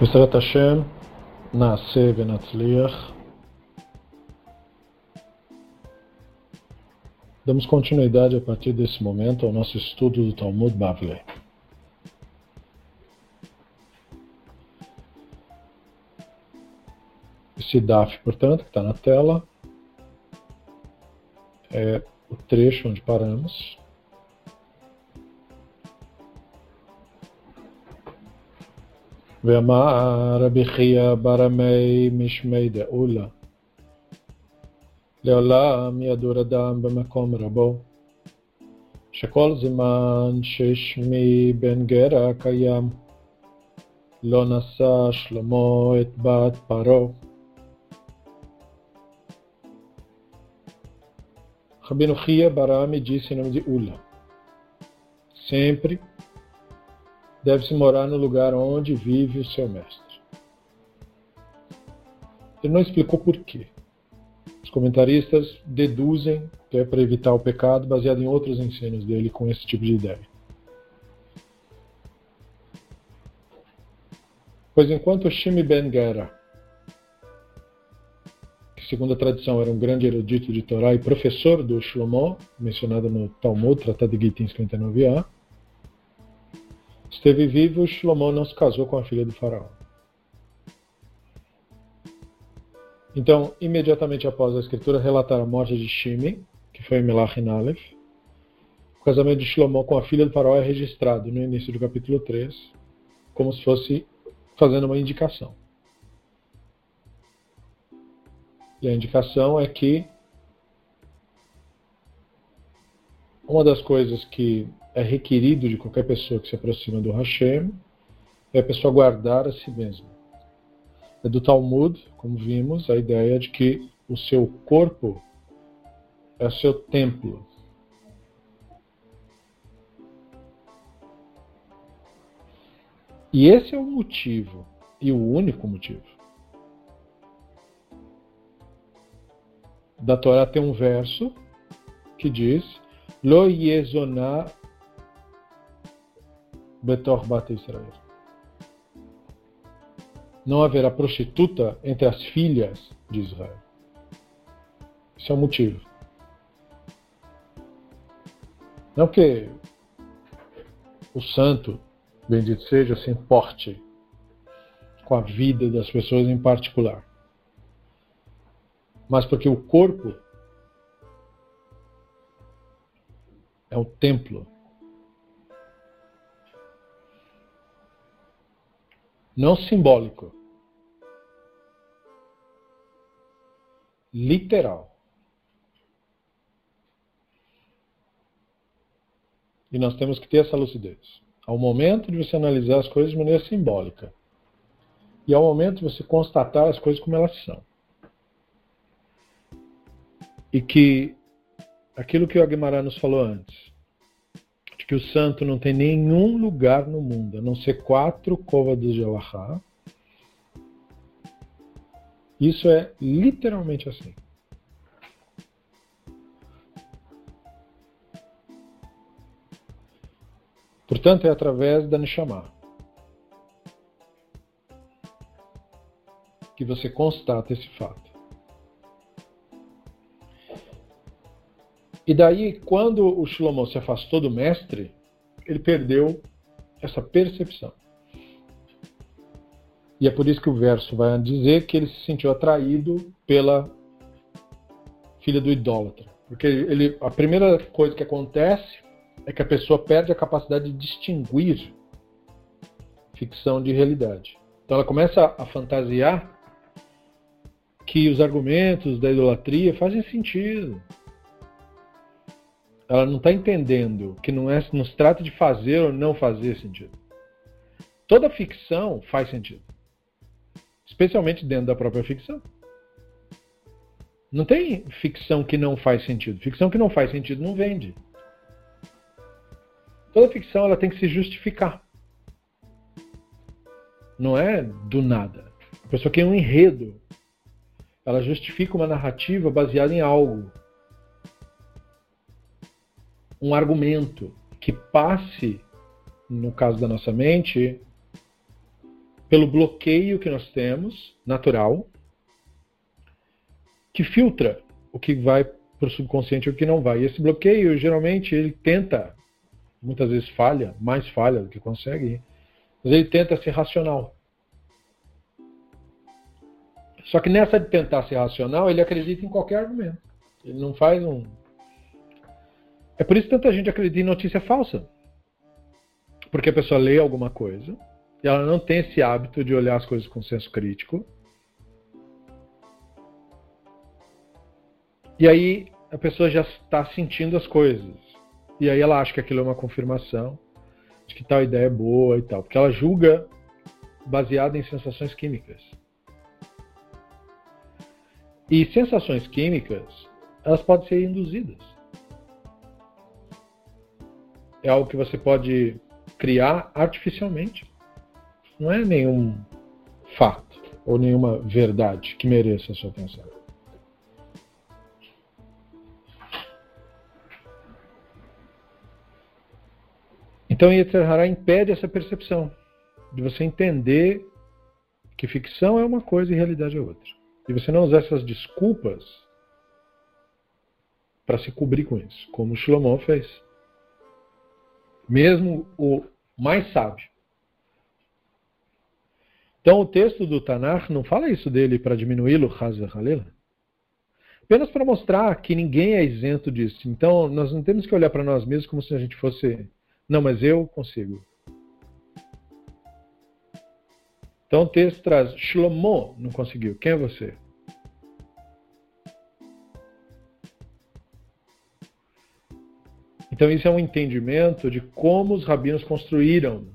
בעזרת השם נעשה ונצליח. Damos continuidade a partir desse momento ao nosso estudo do Talmud Bavli. Esse DAF, portanto, que está na tela, é o trecho onde paramos. ואמר רבי חייא ברמי משמי דאולה לעולם ידור אדם במקום רבו שכל זמן ששמי בן גרע קיים לא נשא שלמה את בת פרעה. Rabino Ria Barame disse em nome deve-se morar no lugar onde vive o seu mestre. Ele não explicou por quê. Os comentaristas deduzem que é para evitar o pecado, baseado em outros ensinos dele com esse tipo de ideia. Pois enquanto Shimi Ben Gera segundo a tradição, era um grande erudito de Torá e professor do Shlomo, mencionado no Talmud, Tratado de Gitin 59a. Esteve vivo, Shlomo não se casou com a filha do faraó. Então, imediatamente após a escritura relatar a morte de Shimi, que foi Melach Aleph, o casamento de Shlomo com a filha do faraó é registrado no início do capítulo 3, como se fosse fazendo uma indicação. E a indicação é que uma das coisas que é requerido de qualquer pessoa que se aproxima do Hashem é a pessoa guardar a si mesma. É do Talmud, como vimos, a ideia de que o seu corpo é o seu templo. E esse é o motivo, e o único motivo, da Torá tem um verso que diz Lo yezonah betor bat Israel. Não haverá prostituta entre as filhas de Israel. Esse é o motivo. Não que o santo, bendito seja, se importe com a vida das pessoas em particular mas porque o corpo é o templo. Não simbólico. Literal. E nós temos que ter essa lucidez. Ao momento de você analisar as coisas de maneira simbólica. E ao momento de você constatar as coisas como elas são e que aquilo que o Aguimarães nos falou antes, que o santo não tem nenhum lugar no mundo, a não ser quatro côvados de Allahá, isso é literalmente assim. Portanto, é através da Neshama que você constata esse fato. E daí, quando o Shlomo se afastou do mestre, ele perdeu essa percepção. E é por isso que o verso vai dizer que ele se sentiu atraído pela filha do idólatra. Porque ele, a primeira coisa que acontece é que a pessoa perde a capacidade de distinguir ficção de realidade. Então ela começa a fantasiar que os argumentos da idolatria fazem sentido. Ela não está entendendo que não, é, não se trata de fazer ou não fazer sentido. Toda ficção faz sentido. Especialmente dentro da própria ficção. Não tem ficção que não faz sentido. Ficção que não faz sentido não vende. Toda ficção ela tem que se justificar. Não é do nada. A pessoa quer um enredo. Ela justifica uma narrativa baseada em algo um argumento que passe, no caso da nossa mente, pelo bloqueio que nós temos, natural, que filtra o que vai para o subconsciente e o que não vai. E esse bloqueio, geralmente, ele tenta, muitas vezes falha, mais falha do que consegue, mas ele tenta ser racional. Só que nessa de tentar ser racional, ele acredita em qualquer argumento. Ele não faz um. É por isso que tanta gente acredita em notícia falsa. Porque a pessoa lê alguma coisa e ela não tem esse hábito de olhar as coisas com senso crítico. E aí a pessoa já está sentindo as coisas. E aí ela acha que aquilo é uma confirmação de que tal ideia é boa e tal. Porque ela julga baseada em sensações químicas. E sensações químicas, elas podem ser induzidas. É algo que você pode criar artificialmente. Não é nenhum fato ou nenhuma verdade que mereça a sua atenção. Então, Yetzirah impede essa percepção de você entender que ficção é uma coisa e realidade é outra. E você não usar essas desculpas para se cobrir com isso, como Shlomo fez. Mesmo o mais sábio. Então o texto do Tanakh não fala isso dele para diminuí-lo, Halila. Apenas para mostrar que ninguém é isento disso. Então nós não temos que olhar para nós mesmos como se a gente fosse. Não, mas eu consigo. Então o texto traz: Shlomo não conseguiu. Quem é você? Então isso é um entendimento de como os rabinos construíram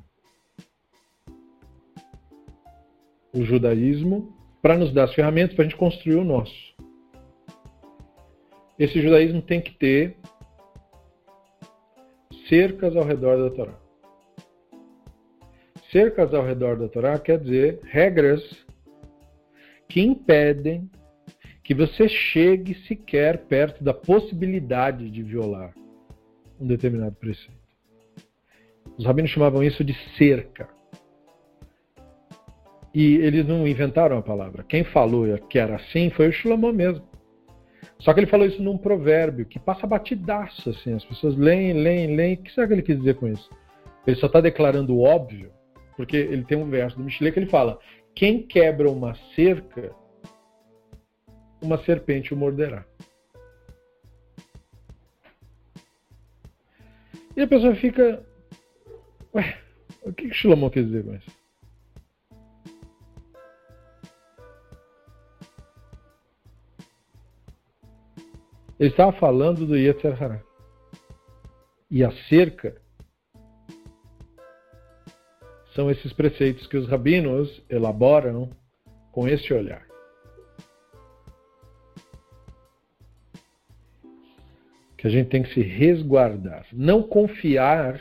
o judaísmo para nos dar as ferramentas para a gente construir o nosso. Esse judaísmo tem que ter cercas ao redor da Torá. Cercas ao redor da Torá quer dizer regras que impedem que você chegue sequer perto da possibilidade de violar um determinado preceito. Os rabinos chamavam isso de cerca. E eles não inventaram a palavra. Quem falou que era assim foi o Shlomo mesmo. Só que ele falou isso num provérbio que passa batidaço, assim. As pessoas leem, leem, leem. O que será que ele quis dizer com isso? Ele só está declarando o óbvio, porque ele tem um verso do Michelet que ele fala: quem quebra uma cerca, uma serpente o morderá. E a pessoa fica. Ué, o que, que Shlomo quer dizer com isso? Ele estava falando do Yetzer Hará. E a cerca são esses preceitos que os rabinos elaboram com esse olhar. A gente tem que se resguardar, não confiar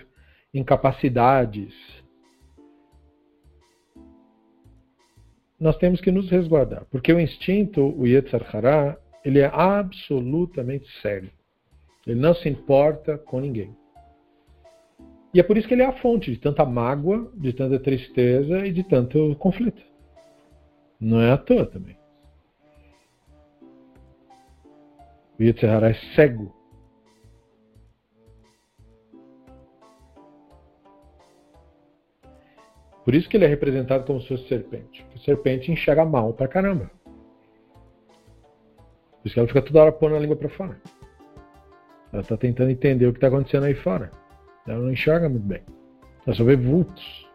em capacidades. Nós temos que nos resguardar, porque o instinto, o Yetzar Hará, ele é absolutamente sério. Ele não se importa com ninguém. E é por isso que ele é a fonte de tanta mágoa, de tanta tristeza e de tanto conflito. Não é à toa também. O Yetzirah é cego Por isso que ele é representado como se fosse serpente. A serpente enxerga mal pra caramba. Por isso que ela fica toda hora pondo a língua para fora. Ela está tentando entender o que está acontecendo aí fora. Ela não enxerga muito bem. Ela só vê vultos.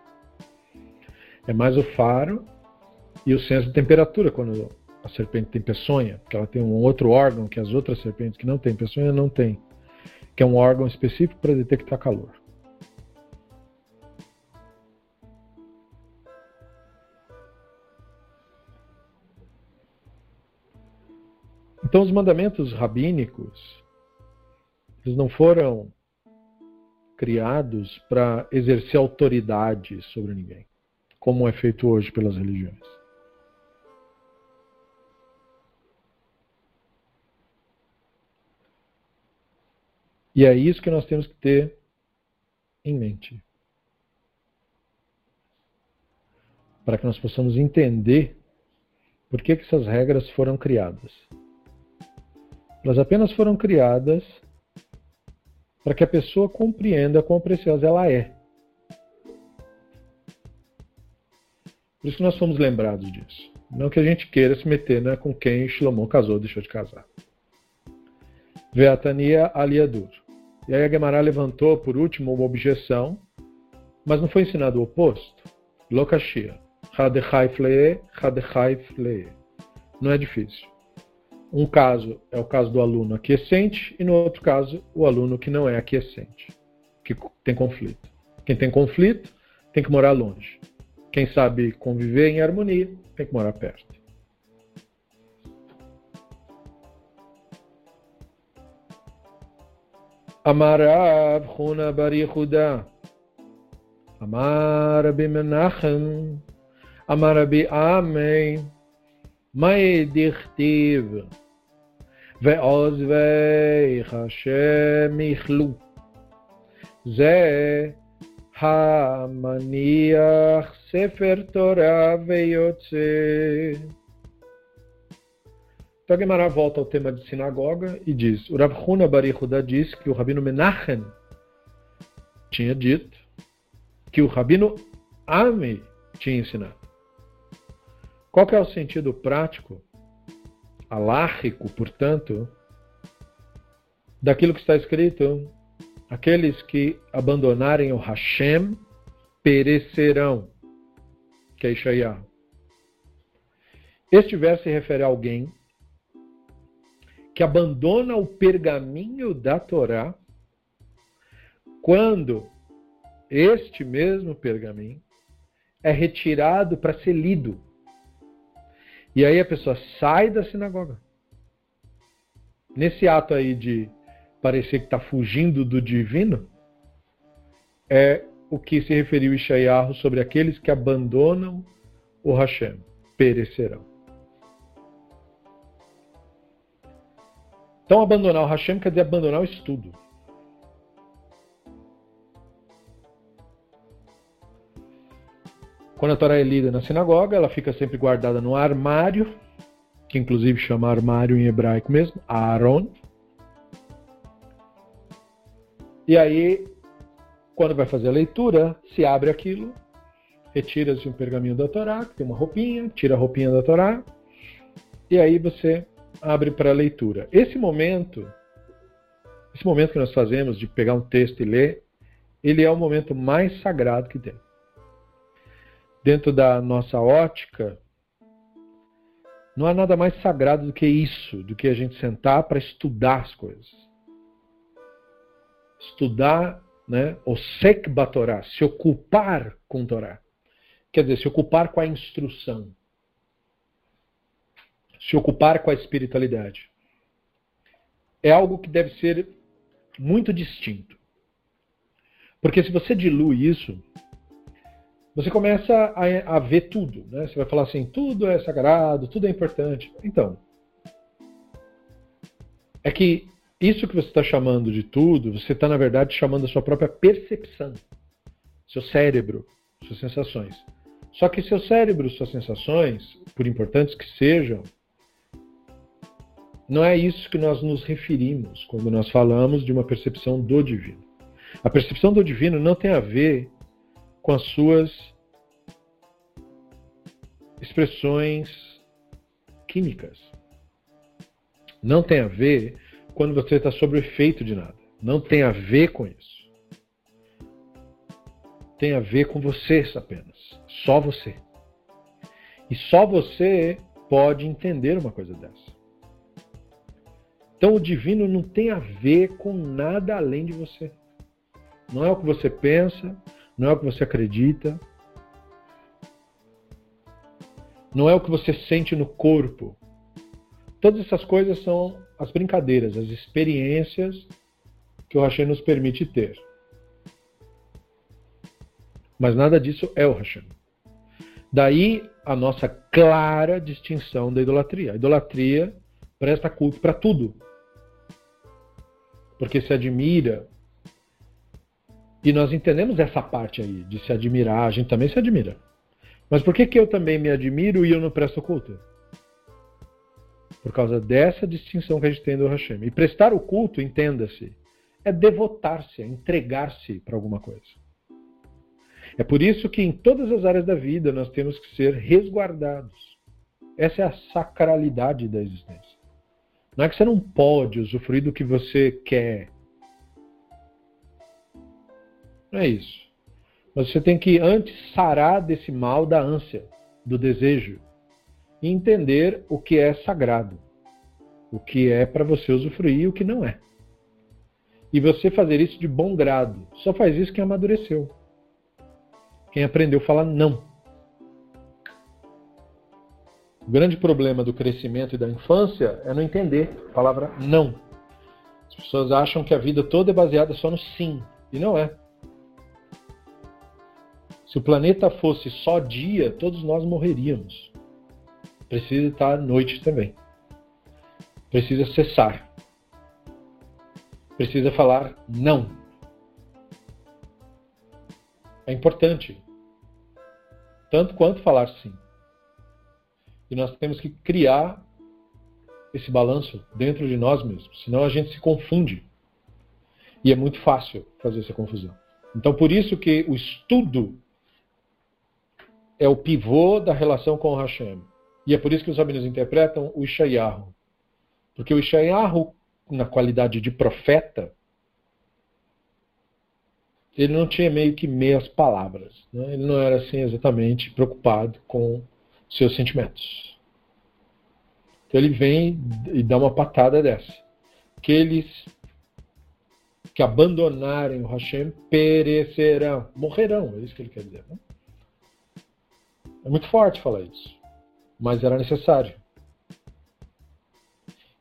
É mais o faro e o senso de temperatura quando a serpente tem peçonha, porque ela tem um outro órgão que as outras serpentes que não têm peçonha não têm, que é um órgão específico para detectar calor. Então, os mandamentos rabínicos, eles não foram criados para exercer autoridade sobre ninguém, como é feito hoje pelas religiões. E é isso que nós temos que ter em mente. para que nós possamos entender por que, que essas regras foram criadas. Elas apenas foram criadas para que a pessoa compreenda quão preciosa ela é. Por isso que nós fomos lembrados disso. Não que a gente queira se meter né, com quem Shlomo casou ou deixou de casar. Veatania aliadur. E aí a Gemara levantou, por último, uma objeção, mas não foi ensinado o oposto. Lokashia. Não é difícil. Um caso é o caso do aluno aquiescente e no outro caso o aluno que não é aquiescente, que tem conflito. Quem tem conflito tem que morar longe. Quem sabe conviver em harmonia tem que morar perto. Amarav Huna Bari Huda. Amar Rabbi Menachem. Amar Rabbi Amei. Mai dichtiv. ועוזבי השם יכלו. זה המניח ספר Torá ויוצא. Então a Gemara volta ao tema de sinagoga e diz: O Rav Huna Bari Huda diz que o Rabino Menachem tinha dito que o Rabino Ami tinha ensinado. Qual que é o sentido prático, alárrico, portanto, daquilo que está escrito? Aqueles que abandonarem o Hashem perecerão, que é. Este verso se refere a alguém que abandona o pergaminho da Torá quando este mesmo pergaminho é retirado para ser lido. E aí a pessoa sai da sinagoga. Nesse ato aí de parecer que está fugindo do divino, é o que se referiu Ishayahu sobre aqueles que abandonam o Hashem, perecerão. Então, abandonar o Hashem quer dizer abandonar o estudo. Quando a Torá é lida na sinagoga, ela fica sempre guardada no armário, que inclusive chama armário em hebraico mesmo, Aaron. E aí, quando vai fazer a leitura, se abre aquilo, retira-se um pergaminho da Torá, que tem uma roupinha, tira a roupinha da Torá, e aí você abre para a leitura. Esse momento, esse momento que nós fazemos de pegar um texto e ler, ele é o momento mais sagrado que tem. Dentro da nossa ótica, não há nada mais sagrado do que isso, do que a gente sentar para estudar as coisas. Estudar, né, o sekbatorá, se ocupar com Torá. Quer dizer, se ocupar com a instrução se ocupar com a espiritualidade. É algo que deve ser muito distinto. Porque se você dilui isso, você começa a, a ver tudo. Né? Você vai falar assim: tudo é sagrado, tudo é importante. Então, é que isso que você está chamando de tudo, você está, na verdade, chamando a sua própria percepção, seu cérebro, suas sensações. Só que seu cérebro, suas sensações, por importantes que sejam, não é isso que nós nos referimos quando nós falamos de uma percepção do divino. A percepção do divino não tem a ver com as suas expressões químicas. Não tem a ver quando você está sob o efeito de nada. Não tem a ver com isso. Tem a ver com você apenas. Só você. E só você pode entender uma coisa dessa. Então o divino não tem a ver com nada além de você. Não é o que você pensa, não é o que você acredita, não é o que você sente no corpo. Todas essas coisas são as brincadeiras, as experiências que o Hashem nos permite ter. Mas nada disso é o Hashem. Daí a nossa clara distinção da idolatria. A idolatria presta culto para tudo porque se admira. E nós entendemos essa parte aí, de se admirar, a gente também se admira. Mas por que, que eu também me admiro e eu não presto culto? Por causa dessa distinção que a gente tem do Hashem. E prestar o culto, entenda-se, é devotar-se, é entregar-se para alguma coisa. É por isso que em todas as áreas da vida nós temos que ser resguardados. Essa é a sacralidade da existência. Não é que você não pode usufruir do que você quer. É isso. Mas você tem que antes sarar desse mal da ânsia, do desejo, e entender o que é sagrado, o que é para você usufruir e o que não é. E você fazer isso de bom grado. Só faz isso quem amadureceu. Quem aprendeu a falar não. O grande problema do crescimento e da infância é não entender a palavra não. As pessoas acham que a vida toda é baseada só no sim. E não é. Se o planeta fosse só dia, todos nós morreríamos. Precisa estar noite também. Precisa cessar. Precisa falar não. É importante. Tanto quanto falar sim. E nós temos que criar esse balanço dentro de nós mesmos. Senão a gente se confunde. E é muito fácil fazer essa confusão. Então, por isso que o estudo é o pivô da relação com o Hashem. E é por isso que os rabinos interpretam o Ishayahu. Porque o Ishayahu, na qualidade de profeta, ele não tinha meio que meias palavras. Né? Ele não era assim exatamente preocupado com seus sentimentos. Então ele vem e dá uma patada dessa. Aqueles que abandonarem o Hashem perecerão, morrerão, é isso que ele quer dizer. Né? É muito forte falar isso, mas era necessário.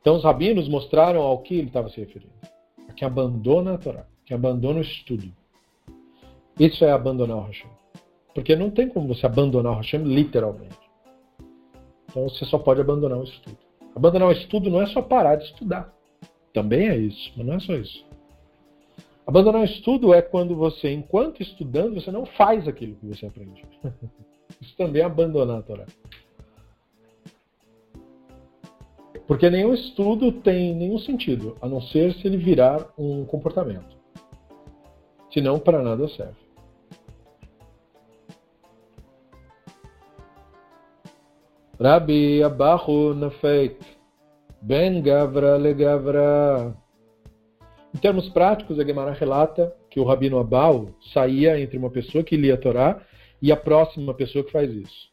Então os rabinos mostraram ao que ele estava se referindo. A quem abandona a Torá, que abandona o estudo. Isso é abandonar o Hashem. Porque não tem como você abandonar o Hashem literalmente. Então você só pode abandonar o estudo. Abandonar o estudo não é só parar de estudar. Também é isso, mas não é só isso. Abandonar o estudo é quando você, enquanto estudando, você não faz aquilo que você aprende. Isso também é abandonar a Torá. Porque nenhum estudo tem nenhum sentido, a não ser se ele virar um comportamento. Senão, para nada serve. Rabi Abahu Nafeit Ben Gavra Legavra. Em termos práticos, a Gemara relata que o Rabino Abau saía entre uma pessoa que lia a Torá e a próxima pessoa que faz isso.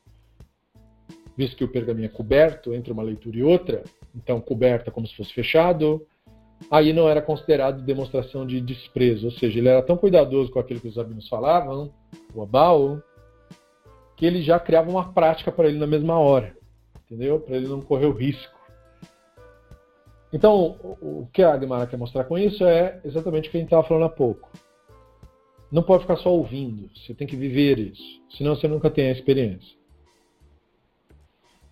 Visto que o pergaminho é coberto entre uma leitura e outra, então coberta como se fosse fechado, aí não era considerado demonstração de desprezo, ou seja, ele era tão cuidadoso com aquilo que os rabinos falavam, o Abal, que ele já criava uma prática para ele na mesma hora, entendeu? Para ele não correr o risco. Então, o que a Gemara quer mostrar com isso é exatamente o que a gente estava falando há pouco não pode ficar só ouvindo, você tem que viver isso, senão você nunca tem a experiência.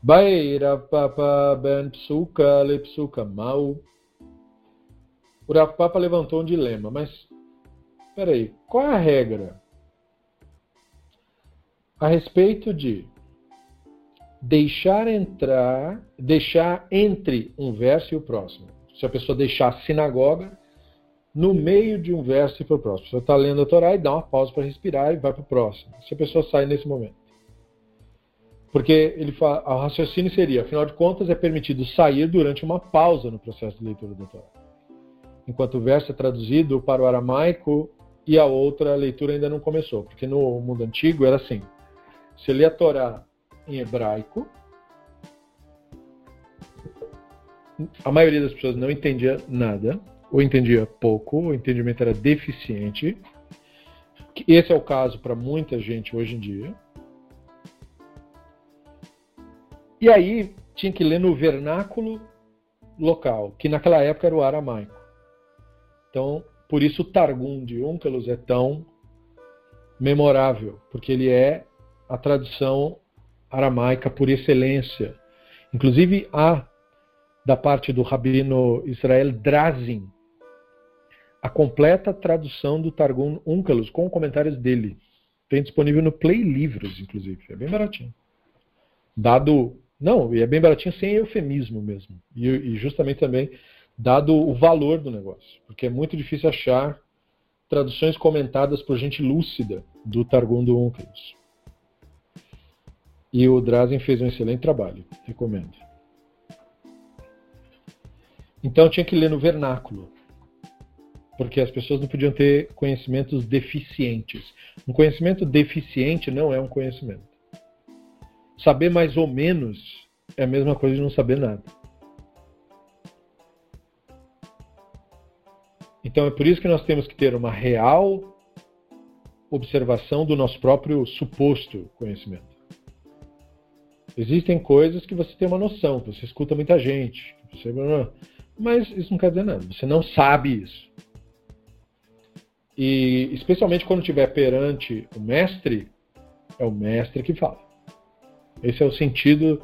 Baira Papa Ben Psuka Le Psuka Mau. O Rav Papa levantou um dilema, mas peraí, qual é a regra a respeito de deixar entrar, deixar entre um verso e o próximo? Se a pessoa deixar a sinagoga no meio de um verso e para o próximo. Você está lendo a Torá e dá uma pausa para respirar e vai para o próximo. Se a pessoa sai nesse momento. Porque ele fala, o raciocínio seria, afinal de contas, é permitido sair durante uma pausa no processo de leitura da Torá. Enquanto o verso é traduzido para o aramaico e a outra leitura ainda não começou. Porque no mundo antigo era assim. Você lê a Torá em hebraico, a maioria das pessoas não entendia nada ou entendia pouco, o entendimento era deficiente. Esse é o caso para muita gente hoje em dia. E aí tinha que ler no vernáculo local, que naquela época era o aramaico. Então, por isso o Targum de Onkelos é tão memorável, porque ele é a tradução aramaica por excelência. Inclusive há da parte do rabino Israel Drazin, a completa tradução do Targum Onkelos com comentários dele. Tem disponível no Play Livros, inclusive. É bem baratinho. Dado. Não, e é bem baratinho sem eufemismo mesmo. E, e justamente também dado o valor do negócio. Porque é muito difícil achar traduções comentadas por gente lúcida do Targum do Unclus. E o Drazen fez um excelente trabalho, recomendo. Então tinha que ler no vernáculo, porque as pessoas não podiam ter conhecimentos deficientes. Um conhecimento deficiente não é um conhecimento. Saber mais ou menos é a mesma coisa de não saber nada. Então é por isso que nós temos que ter uma real observação do nosso próprio suposto conhecimento. Existem coisas que você tem uma noção, você escuta muita gente, você... mas isso não quer dizer nada. Você não sabe isso. E especialmente quando estiver perante o mestre, é o mestre que fala. Esse é o sentido,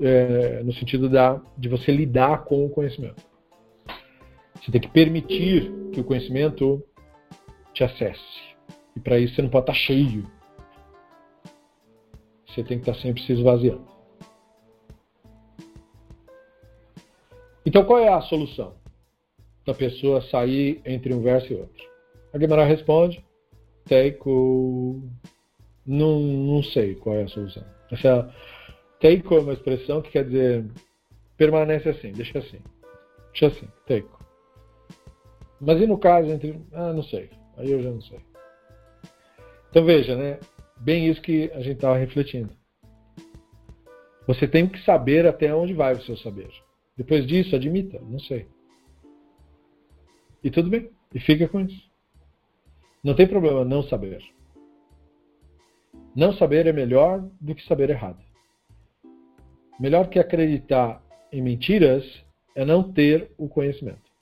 é, no sentido da, de você lidar com o conhecimento. Você tem que permitir que o conhecimento te acesse. E para isso você não pode estar cheio. Você tem que estar sempre se esvaziando. Então qual é a solução? Da pessoa sair entre um verso e outro. A Guimarães responde, Teiko. Não, não sei qual é a solução. Essa Teiko é uma expressão que quer dizer permanece assim, deixa assim. Deixa assim, Teiko. Mas e no caso entre. Ah, não sei. Aí eu já não sei. Então veja, né? Bem isso que a gente estava refletindo. Você tem que saber até onde vai o seu saber. Depois disso, admita, não sei. E tudo bem. E fica com isso. Não tem problema não saber. Não saber é melhor do que saber errado. Melhor que acreditar em mentiras é não ter o conhecimento.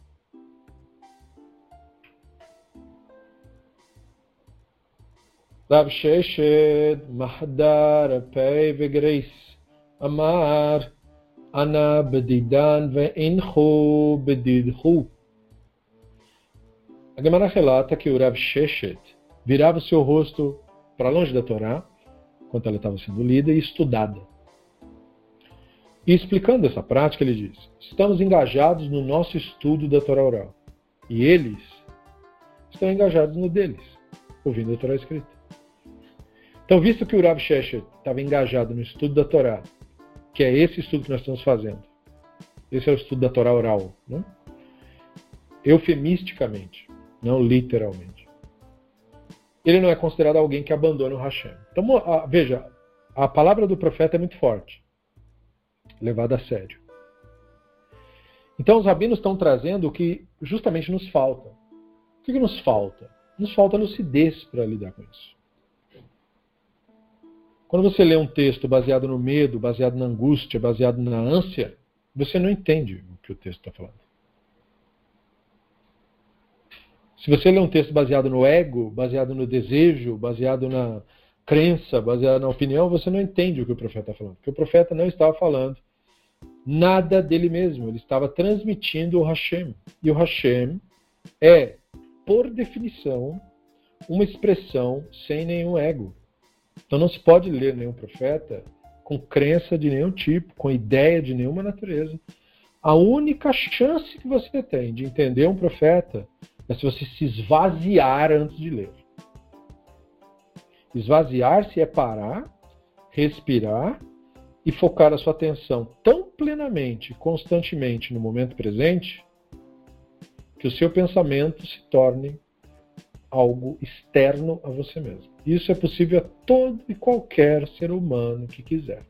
Rav Sheshed Mahdar Pei Vegreis Amar Ana Bedidan Veinchu Bedidhu a Gemara relata que o Rav Sheshet virava o seu rosto para longe da Torá, enquanto ela estava sendo lida e estudada. E explicando essa prática, ele diz: estamos engajados no nosso estudo da Torá oral. E eles estão engajados no deles, ouvindo a Torá escrita. Então, visto que o Rav Sheshet estava engajado no estudo da Torá, que é esse estudo que nós estamos fazendo, esse é o estudo da Torá oral, né? eufemisticamente, não literalmente. Ele não é considerado alguém que abandona o Hashem. Então, a, veja, a palavra do profeta é muito forte, levada a sério. Então, os rabinos estão trazendo o que justamente nos falta. O que, que nos falta? Nos falta lucidez para lidar com isso. Quando você lê um texto baseado no medo, baseado na angústia, baseado na ânsia, você não entende o que o texto está falando. Se você lê um texto baseado no ego, baseado no desejo, baseado na crença, baseado na opinião, você não entende o que o profeta está falando. Porque o profeta não estava falando nada dele mesmo, ele estava transmitindo o Hashem. E o Hashem é, por definição, uma expressão sem nenhum ego. Então não se pode ler nenhum profeta com crença de nenhum tipo, com ideia de nenhuma natureza. A única chance que você tem de entender um profeta é se você se esvaziar antes de ler. Esvaziar-se é parar, respirar e focar a sua atenção tão plenamente, constantemente no momento presente, que o seu pensamento se torne algo externo a você mesmo. Isso é possível a todo e qualquer ser humano que quiser.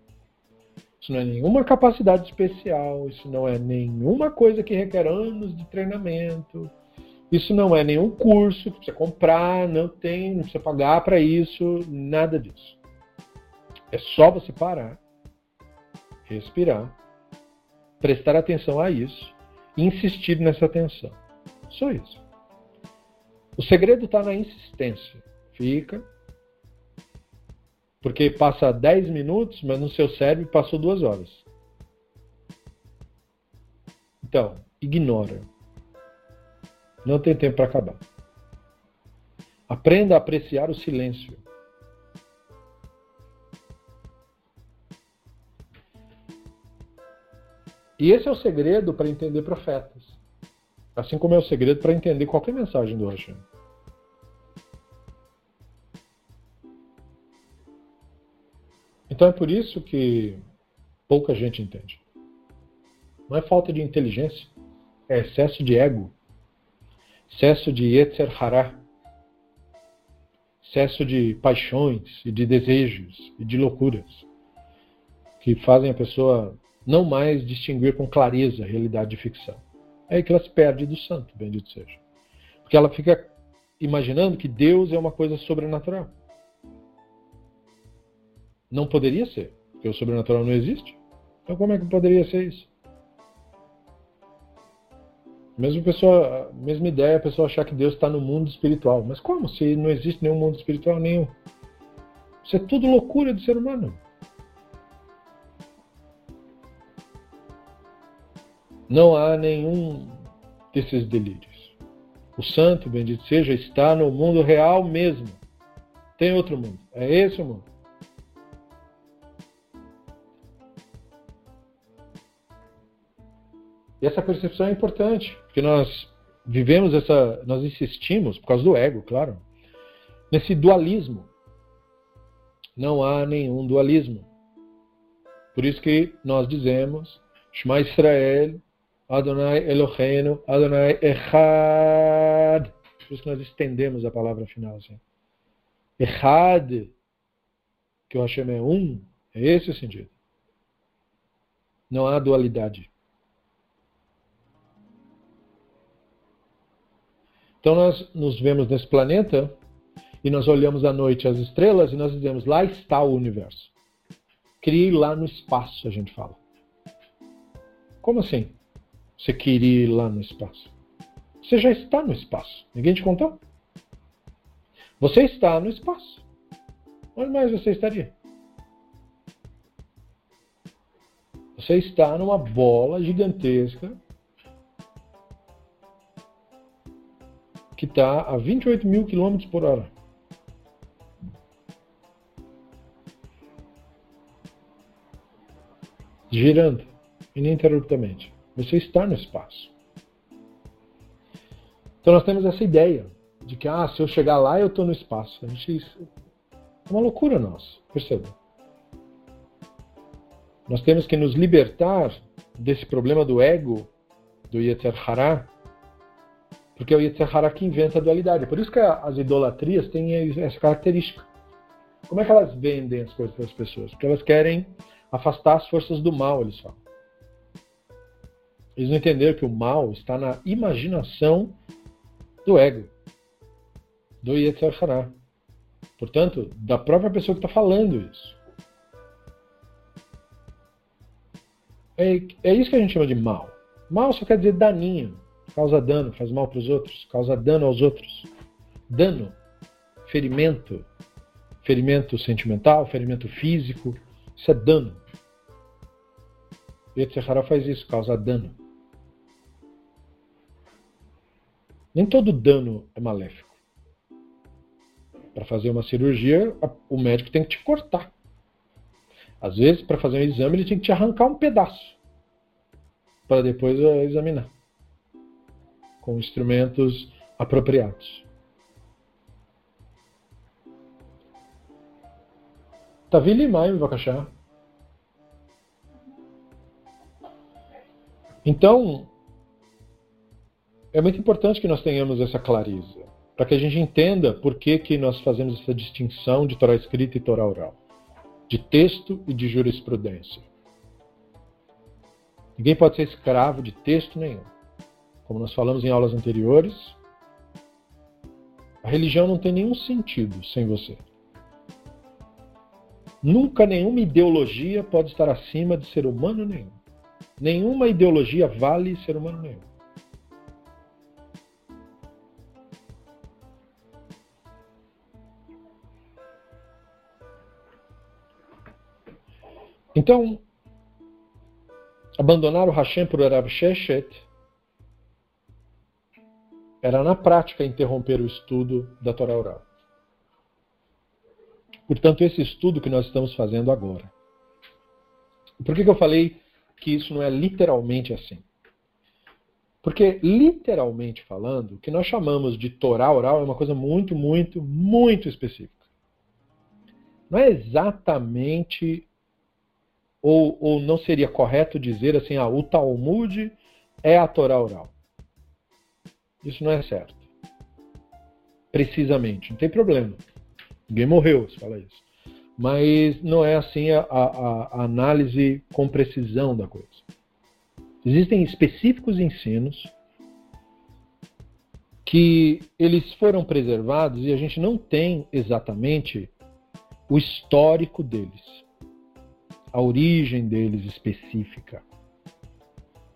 Isso não é nenhuma capacidade especial, isso não é nenhuma coisa que requer anos de treinamento, isso não é nenhum curso que precisa comprar, não tem, não precisa pagar para isso, nada disso. É só você parar, respirar, prestar atenção a isso insistir nessa atenção. Só isso. O segredo está na insistência. Fica. Porque passa 10 minutos, mas no seu cérebro passou duas horas. Então, ignora. Não tem tempo para acabar. Aprenda a apreciar o silêncio. E esse é o segredo para entender profetas. Assim como é o segredo para entender qualquer mensagem do Hashem. Então é por isso que pouca gente entende. Não é falta de inteligência, é excesso de ego excesso de Yetzer Hará, excesso de paixões e de desejos e de loucuras que fazem a pessoa não mais distinguir com clareza a realidade de ficção. É aí que ela se perde do santo, bendito seja. Porque ela fica imaginando que Deus é uma coisa sobrenatural. Não poderia ser, porque o sobrenatural não existe. Então como é que poderia ser isso? Mesma pessoa, mesma ideia, a pessoa achar que Deus está no mundo espiritual. Mas como? Se não existe nenhum mundo espiritual nenhum. Isso é tudo loucura do ser humano. Não há nenhum desses delírios. O santo, bendito seja, está no mundo real mesmo. Tem outro mundo. É esse o mundo. E essa percepção é importante, porque nós vivemos essa, nós insistimos, por causa do ego, claro, nesse dualismo. Não há nenhum dualismo. Por isso que nós dizemos, Shema Israel, Adonai Eloheinu, Adonai Echad. Por isso que nós estendemos a palavra final assim. Echad, que o Hashem é um, é esse o sentido. Não há dualidade. Então nós nos vemos nesse planeta e nós olhamos à noite as estrelas e nós dizemos: lá está o universo. Crie lá no espaço, a gente fala. Como assim? Você queria ir lá no espaço? Você já está no espaço. Ninguém te contou? Você está no espaço. Onde mais você estaria? Você está numa bola gigantesca que está a 28 mil quilômetros por hora. Girando ininterruptamente. Você está no espaço. Então nós temos essa ideia de que ah, se eu chegar lá eu estou no espaço. A gente, é uma loucura nossa, perceba. Nós temos que nos libertar desse problema do ego, do Yetzer Hará, porque o Yetzirah que inventa a dualidade. Por isso que as idolatrias têm essa característica. Como é que elas vendem as coisas para as pessoas? Porque elas querem afastar as forças do mal, eles falam. Eles não entenderam que o mal está na imaginação do ego, do Yetzirah. Portanto, da própria pessoa que está falando isso. É, é isso que a gente chama de mal. Mal só quer dizer daninho causa dano, faz mal para os outros, causa dano aos outros. Dano, ferimento, ferimento sentimental, ferimento físico, isso é dano. Yetzirah faz isso, causa dano. Nem todo dano é maléfico. Para fazer uma cirurgia, o médico tem que te cortar. Às vezes, para fazer um exame, ele tem que te arrancar um pedaço para depois eh, examinar com instrumentos apropriados. תביא לי מים בבקשה. Então, é muito importante que nós tenhamos essa clareza, para que a gente entenda por que, que nós fazemos essa distinção de Torá escrita e Torá oral, de texto e de jurisprudência. Ninguém pode ser escravo de texto nenhum como nós falamos em aulas anteriores, a religião não tem nenhum sentido sem você. Nunca nenhuma ideologia pode estar acima de ser humano nenhum. Nenhuma ideologia vale ser humano nenhum. Então, abandonar o Hashem por Arab Sheshet era na prática interromper o estudo da Torá oral. Portanto, esse estudo que nós estamos fazendo agora. Por que, que eu falei que isso não é literalmente assim. Porque, literalmente falando, o que nós chamamos de Torá oral é uma coisa muito, muito, muito específica. Não é exatamente, ou, ou não seria correto dizer assim, ah, o Talmud é a Torá oral. Isso não é certo. Precisamente, não tem problema. Ninguém morreu se fala isso. Mas não é assim a, a, a análise com precisão da coisa. Existem específicos ensinos que eles foram preservados e a gente não tem exatamente o histórico deles, a origem deles específica.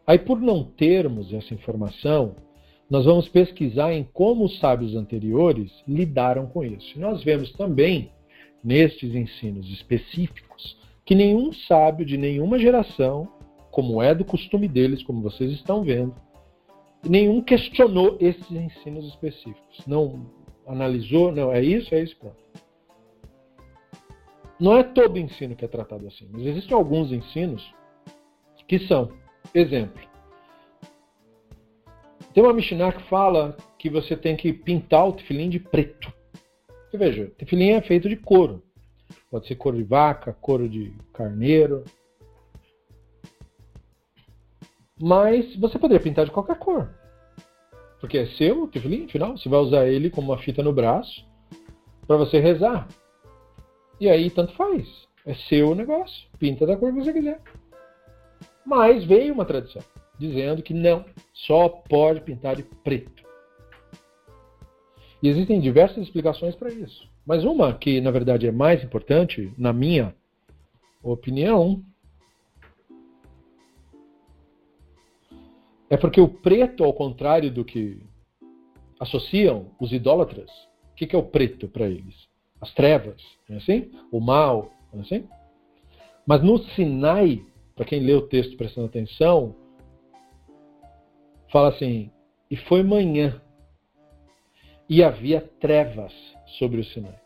Aí, por não termos essa informação, nós vamos pesquisar em como os sábios anteriores lidaram com isso. nós vemos também, nestes ensinos específicos, que nenhum sábio de nenhuma geração como é do costume deles, como vocês estão vendo. Nenhum questionou esses ensinos específicos. Não analisou, não, é isso, é isso, pronto. Não é todo ensino que é tratado assim, mas existem alguns ensinos que são. Exemplo. Tem uma Mishnah que fala que você tem que pintar o tefilim de preto. Você veja, tefilim é feito de couro. Pode ser couro de vaca, couro de carneiro, mas você poderia pintar de qualquer cor. Porque é seu, tefilim, afinal, você vai usar ele como uma fita no braço para você rezar. E aí tanto faz. É seu o negócio. Pinta da cor que você quiser. Mas veio uma tradição dizendo que não, só pode pintar de preto. E existem diversas explicações para isso. Mas uma que, na verdade, é mais importante, na minha opinião, É porque o preto, ao contrário do que associam os idólatras, o que, é o preto para eles? As trevas, é assim? O mal, é assim? Mas no Sinai, para quem lê o texto prestando atenção, fala assim: e foi manhã, e havia trevas sobre o Sinai.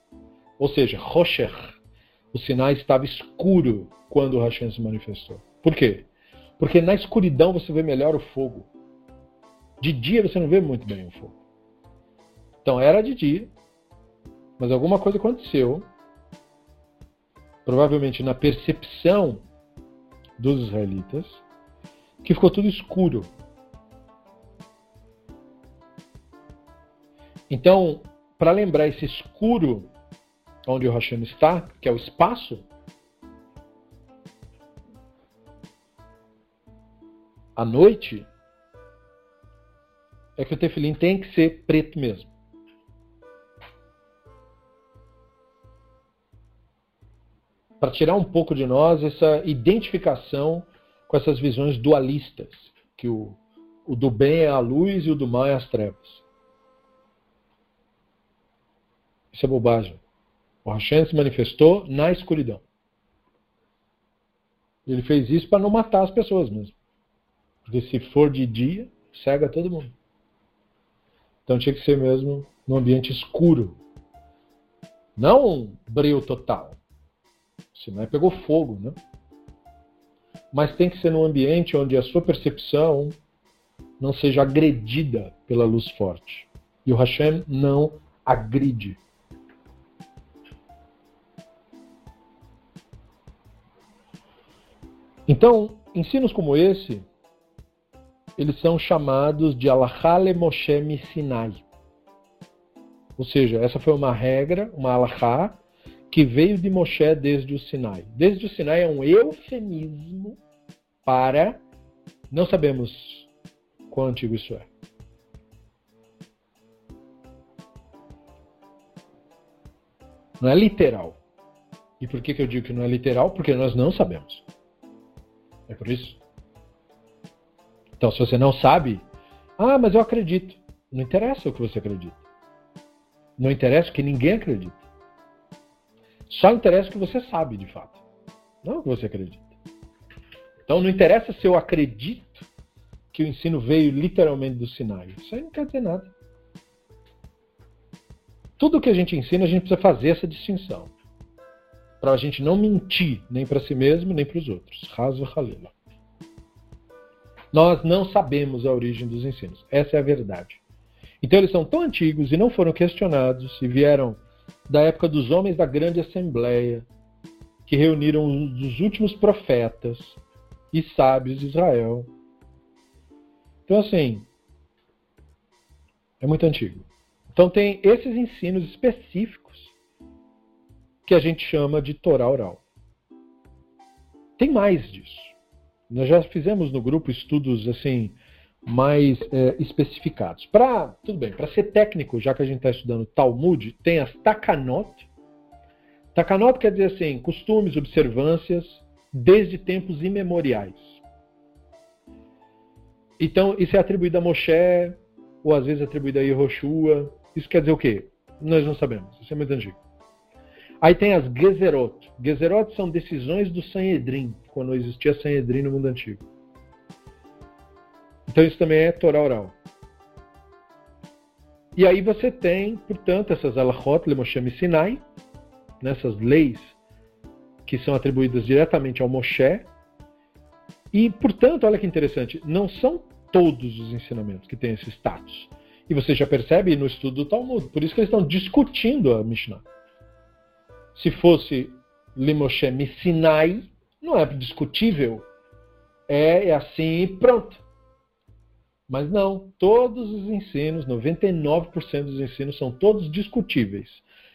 Ou seja, Rocher, o Sinai estava escuro quando o Hashem se manifestou. Por quê? Porque na escuridão você vê melhor o fogo. De dia você não vê muito bem o fogo. Então era de dia, mas alguma coisa aconteceu, provavelmente na percepção dos israelitas, que ficou tudo escuro. Então, para lembrar esse escuro onde o Hashem está, que é o espaço, à noite, é que o tefilim tem que ser preto mesmo. Para tirar um pouco de nós essa identificação com essas visões dualistas, que o, o do bem é a luz e o do mal é as trevas. Isso é bobagem. O Hashem se manifestou na escuridão. Ele fez isso para não matar as pessoas mesmo. Porque se for de dia, cega todo mundo. Então tinha que ser mesmo num ambiente escuro. Não um breu total. Senão pegou fogo, né? Mas tem que ser num ambiente onde a sua percepção não seja agredida pela luz forte. E o Hashem não agride. Então, ensinos como esse eles são chamados de Alahale Moshe Sinai. Ou seja, essa foi uma regra, uma alahá, que veio de Moshe desde o Sinai. Desde o Sinai é um eufemismo para. Não sabemos quão antigo isso é. Não é literal. E por que, que eu digo que não é literal? Porque nós não sabemos. É por isso. Então, se você não sabe, ah, mas eu acredito. Não interessa o que você acredita. Não interessa o que ninguém acredita. Só interessa o que você sabe, de fato. Não o que você acredita. Então, não interessa se eu acredito que o ensino veio literalmente do Sinai. Isso aí não quer dizer nada. Tudo que a gente ensina, a gente precisa fazer essa distinção. Para a gente não mentir nem para si mesmo, nem para os outros. Raso Halila. Nós não sabemos a origem dos ensinos. Essa é a verdade. Então eles são tão antigos e não foram questionados e vieram da época dos homens da grande assembleia, que reuniram os últimos profetas e sábios de Israel. Então, assim, é muito antigo. Então, tem esses ensinos específicos que a gente chama de Torá oral. Tem mais disso. Nós já fizemos no grupo estudos assim mais é, especificados. Para tudo bem, para ser técnico, já que a gente está estudando Talmud, tem as takanot. Takanot quer dizer assim, costumes, observâncias desde tempos imemoriais. Então, isso é atribuído a Moshe, ou às vezes atribuído a Yehoshua. Isso quer dizer o quê? Nós não sabemos. Isso é muito antigo. Aí tem as Gezerot. Gezerot são decisões do Sanhedrin, quando existia Sanhedrin no mundo antigo. Então isso também é Torá oral. E aí você tem, portanto, essas Alachot, Lemoshe e Sinai, nessas leis que são atribuídas diretamente ao Moshe. E, portanto, olha que interessante, não são todos os ensinamentos que têm esse status. E você já percebe no estudo do Talmud, por isso que eles estão discutindo a Mishnah. Se fosse Limoshe Sinai, não é discutível. É, é assim e pronto. Mas não, todos os ensinos, 99% dos ensinos são todos discutíveis.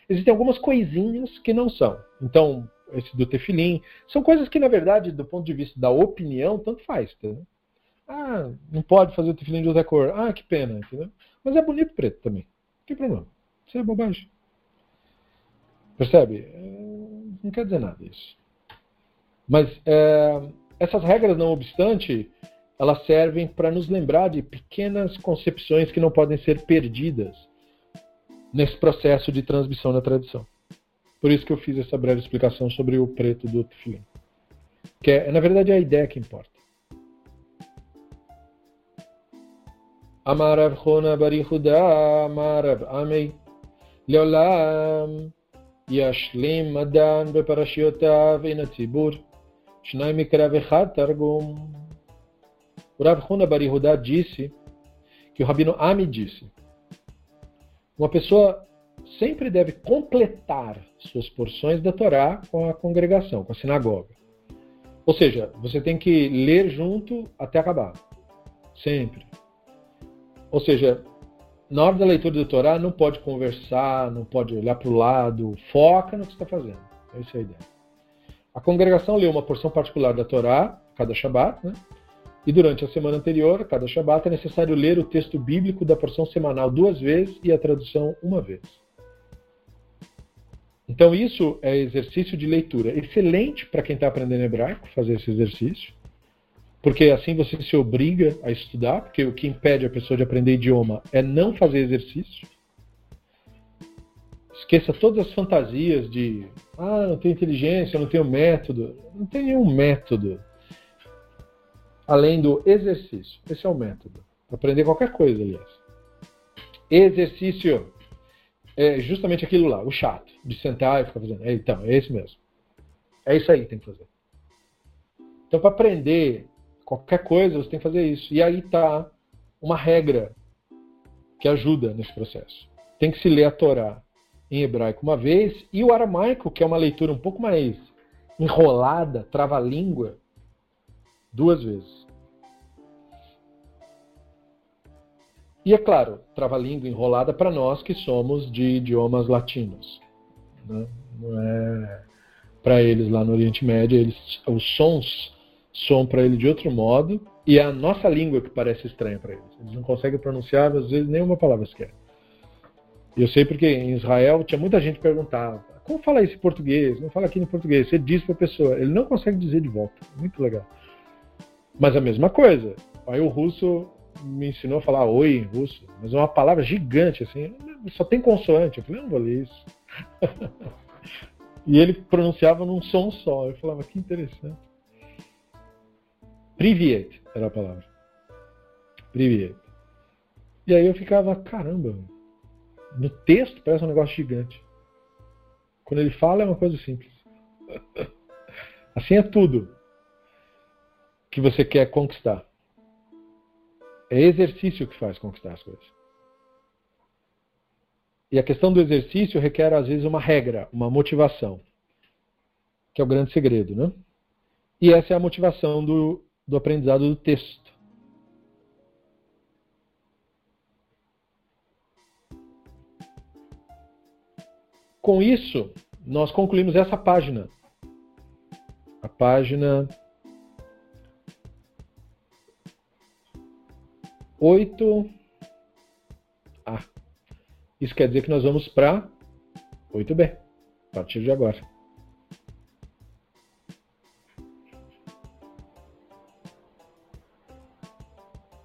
Existem algumas coisinhas que não são. Então, esse do tefilim, são coisas que, na verdade, do ponto de vista da opinião, tanto faz. Tá? Ah, não pode fazer o tefilim de outra cor. Ah, que pena. Entendeu? Mas é bonito preto também. Não tem problema. Isso é bobagem. Percebe? É, não quer dizer nada isso. Mas é, essas regras, não obstante, elas servem para nos lembrar de pequenas concepções que não podem ser perdidas nesse processo de transmissão da tradição. Por isso que eu fiz essa breve explicação sobre o preto do tefilim. Que é, na verdade, é a ideia que importa. Amarav Chona Barihuda, Amarav Amei, Leolam, Yashlim Madan Beparashiotav in Tzibur, Shnai Mikrav Echad Targum, o Rav Huna Barihudá disse que o Rabino Ami disse: uma pessoa sempre deve completar suas porções da Torá com a congregação, com a sinagoga. Ou seja, você tem que ler junto até acabar. Sempre. Ou seja, na hora da leitura da Torá não pode conversar, não pode olhar para o lado, foca no que está fazendo. Essa é a ideia. A congregação lê uma porção particular da Torá, cada Shabat, né? E durante a semana anterior, cada Shabat, é necessário ler o texto bíblico da porção semanal duas vezes e a tradução uma vez. Então, isso é exercício de leitura excelente para quem está aprendendo hebraico, fazer esse exercício, porque assim você se obriga a estudar, porque o que impede a pessoa de aprender idioma é não fazer exercício. Esqueça todas as fantasias de, ah, não tenho inteligência, não tenho método. Não tem nenhum método além do exercício. Esse é o método. Aprender qualquer coisa, aliás. Exercício é justamente aquilo lá, o chato, de sentar e ficar fazendo. É, então, é esse mesmo. É isso aí que tem que fazer. Então, para aprender qualquer coisa, você tem que fazer isso. E aí está uma regra que ajuda nesse processo. Tem que se ler a Torá em hebraico uma vez e o aramaico, que é uma leitura um pouco mais enrolada, trava-língua, duas vezes. E é claro, trava-língua enrolada para nós que somos de idiomas latinos. Né? Não é para eles lá no Oriente Médio, eles, os sons soam para ele de outro modo e é a nossa língua que parece estranha para eles. Eles não conseguem pronunciar às vezes nenhuma palavra sequer. Eu sei porque em Israel tinha muita gente que perguntava como fala isso em português? Não fala aqui em português. Você diz para a pessoa, ele não consegue dizer de volta. Muito legal. Mas a mesma coisa. Aí o russo me ensinou a falar oi em russo, mas é uma palavra gigante, assim, só tem consoante. Eu falei, não vou ler isso. e ele pronunciava num som só. Eu falava, que interessante. Privet era a palavra. Privet. E aí eu ficava, caramba, no texto parece um negócio gigante. Quando ele fala é uma coisa simples. Assim é tudo que você quer conquistar. É exercício que faz conquistar as coisas. E a questão do exercício requer, às vezes, uma regra, uma motivação, que é o grande segredo, né? E essa é a motivação do, do aprendizado do texto. Com isso, nós concluímos essa página. A página 8. Ah, isso quer dizer que nós vamos para 8B, a partir de agora.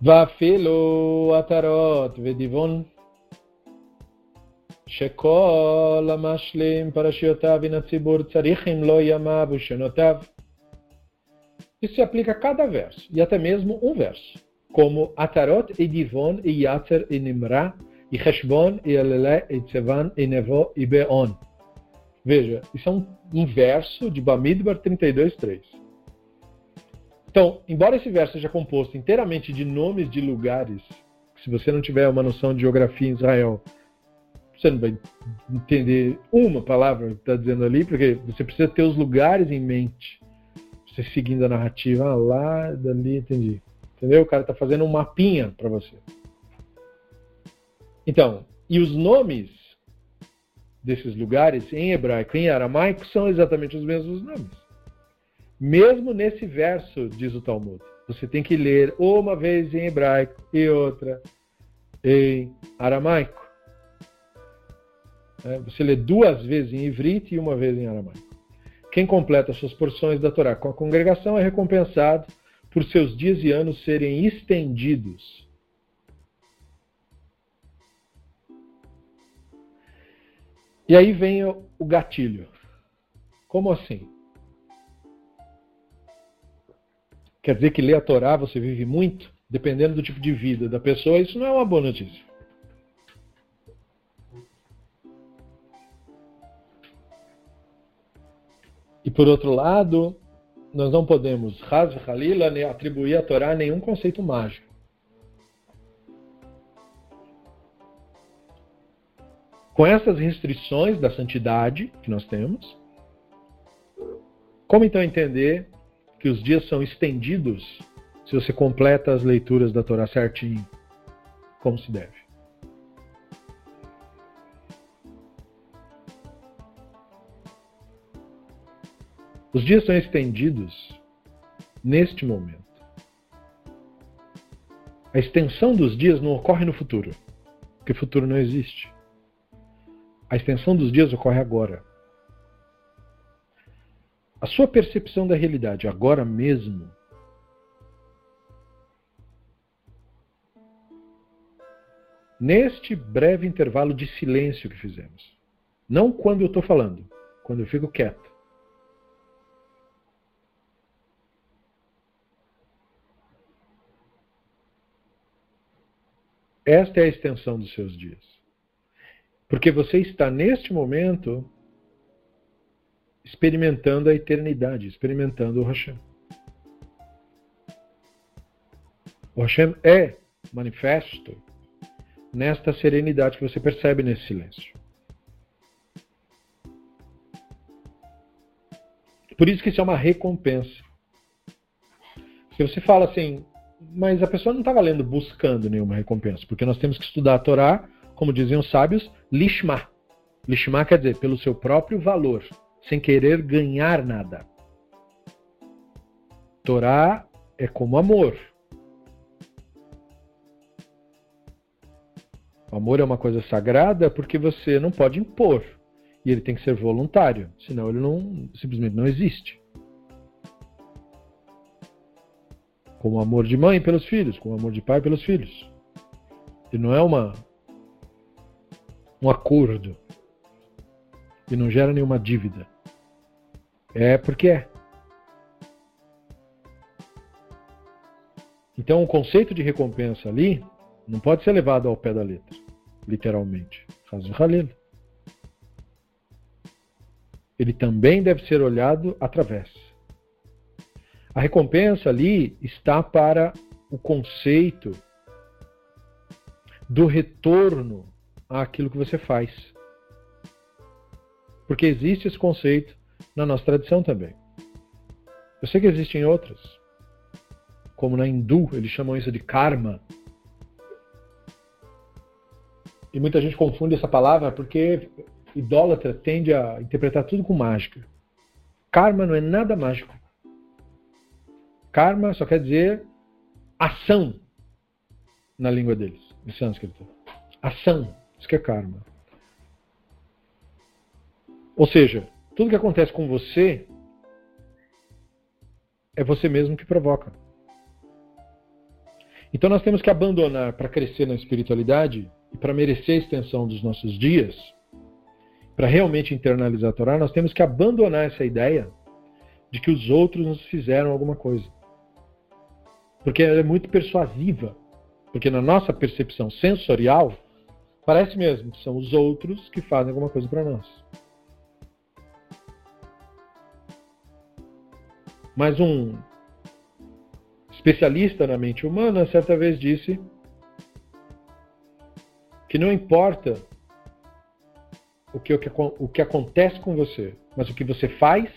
ואפילו עטרות ודיבון שכל המשלים פרשיותיו מן הציבור צריך אם לא ימיו ושנותיו. Isso se aplica a cada verso, e até mesmo um verso, como Atarot e Divon e Yatzer e Nimra e Heshbon e Elele e Tsevan e Nevo e Beon. Veja, isso é um, um verso de Bamidbar 32.3. Então, embora esse verso seja composto inteiramente de nomes de lugares, se você não tiver uma noção de geografia em Israel, você não vai entender uma palavra que está dizendo ali, porque você precisa ter os lugares em mente. Você seguindo a narrativa, ah, lá, dali, entendi. Entendeu? O cara está fazendo um mapinha para você. Então, e os nomes desses lugares em hebraico e em aramaico são exatamente os mesmos nomes. Mesmo nesse verso, diz o Talmud, você tem que ler uma vez em hebraico e outra em aramaico. É, você lê duas vezes em ivrit e uma vez em aramaico. Quem completa suas porções da Torá com a congregação é recompensado por seus dias e anos serem estendidos. E aí vem o gatilho. Como assim? Quer dizer que ler a Torá você vive muito? Dependendo do tipo de vida da pessoa, isso não é uma boa notícia. E por outro lado, nós não podemos, Halila, atribuir à Torá nenhum conceito mágico. Com essas restrições da santidade que nós temos, como então entender que os dias são estendidos se você completa as leituras da Torá certinho, como se deve? Os dias são estendidos neste momento. A extensão dos dias não ocorre no futuro, porque futuro não existe. A extensão dos dias ocorre agora. A sua percepção da realidade agora mesmo neste breve intervalo de silêncio que fizemos. Não quando eu estou falando, quando eu fico quieto. Esta é a extensão dos seus dias. Porque você está neste momento experimentando a eternidade, experimentando o Hashem. O Hashem é manifesto nesta serenidade que você percebe nesse silêncio. Por isso que isso é uma recompensa. Se você fala assim, mas a pessoa não estava lendo buscando nenhuma recompensa, porque nós temos que estudar a Torá, como diziam os sábios, lishma. Lishma quer dizer pelo seu próprio valor, sem querer ganhar nada. Torá é como amor. O amor é uma coisa sagrada porque você não pode impor. E ele tem que ser voluntário, senão ele não simplesmente não existe. Como amor de mãe pelos filhos, como amor de pai pelos filhos. E não é uma um acordo. E não gera nenhuma dívida. É porque é. Então o conceito de recompensa ali não pode ser levado ao pé da letra, literalmente. Faz o Halil. Ele também deve ser olhado através. A recompensa ali está para o conceito do retorno àquilo que você faz. Porque existe esse conceito na nossa tradição também. Eu sei que existem outras, como na hindu, eles chamam isso de karma. E muita gente confunde essa palavra porque idólatra tende a interpretar tudo com mágica. Karma não é nada mágico. Karma só quer dizer ação na língua deles, em sânscrito. Ação, isso que é karma. Ou seja, tudo que acontece com você é você mesmo que provoca. Então nós temos que abandonar para crescer na espiritualidade e para merecer a extensão dos nossos dias, para realmente internalizar a Torá, nós temos que abandonar essa ideia de que os outros nos fizeram alguma coisa. Porque ela é muito persuasiva. Porque na nossa percepção sensorial, parece mesmo que são os outros que fazem alguma coisa para nós. Mas um especialista na mente humana certa vez disse que não importa o que, o que, o que acontece com você, mas o que você faz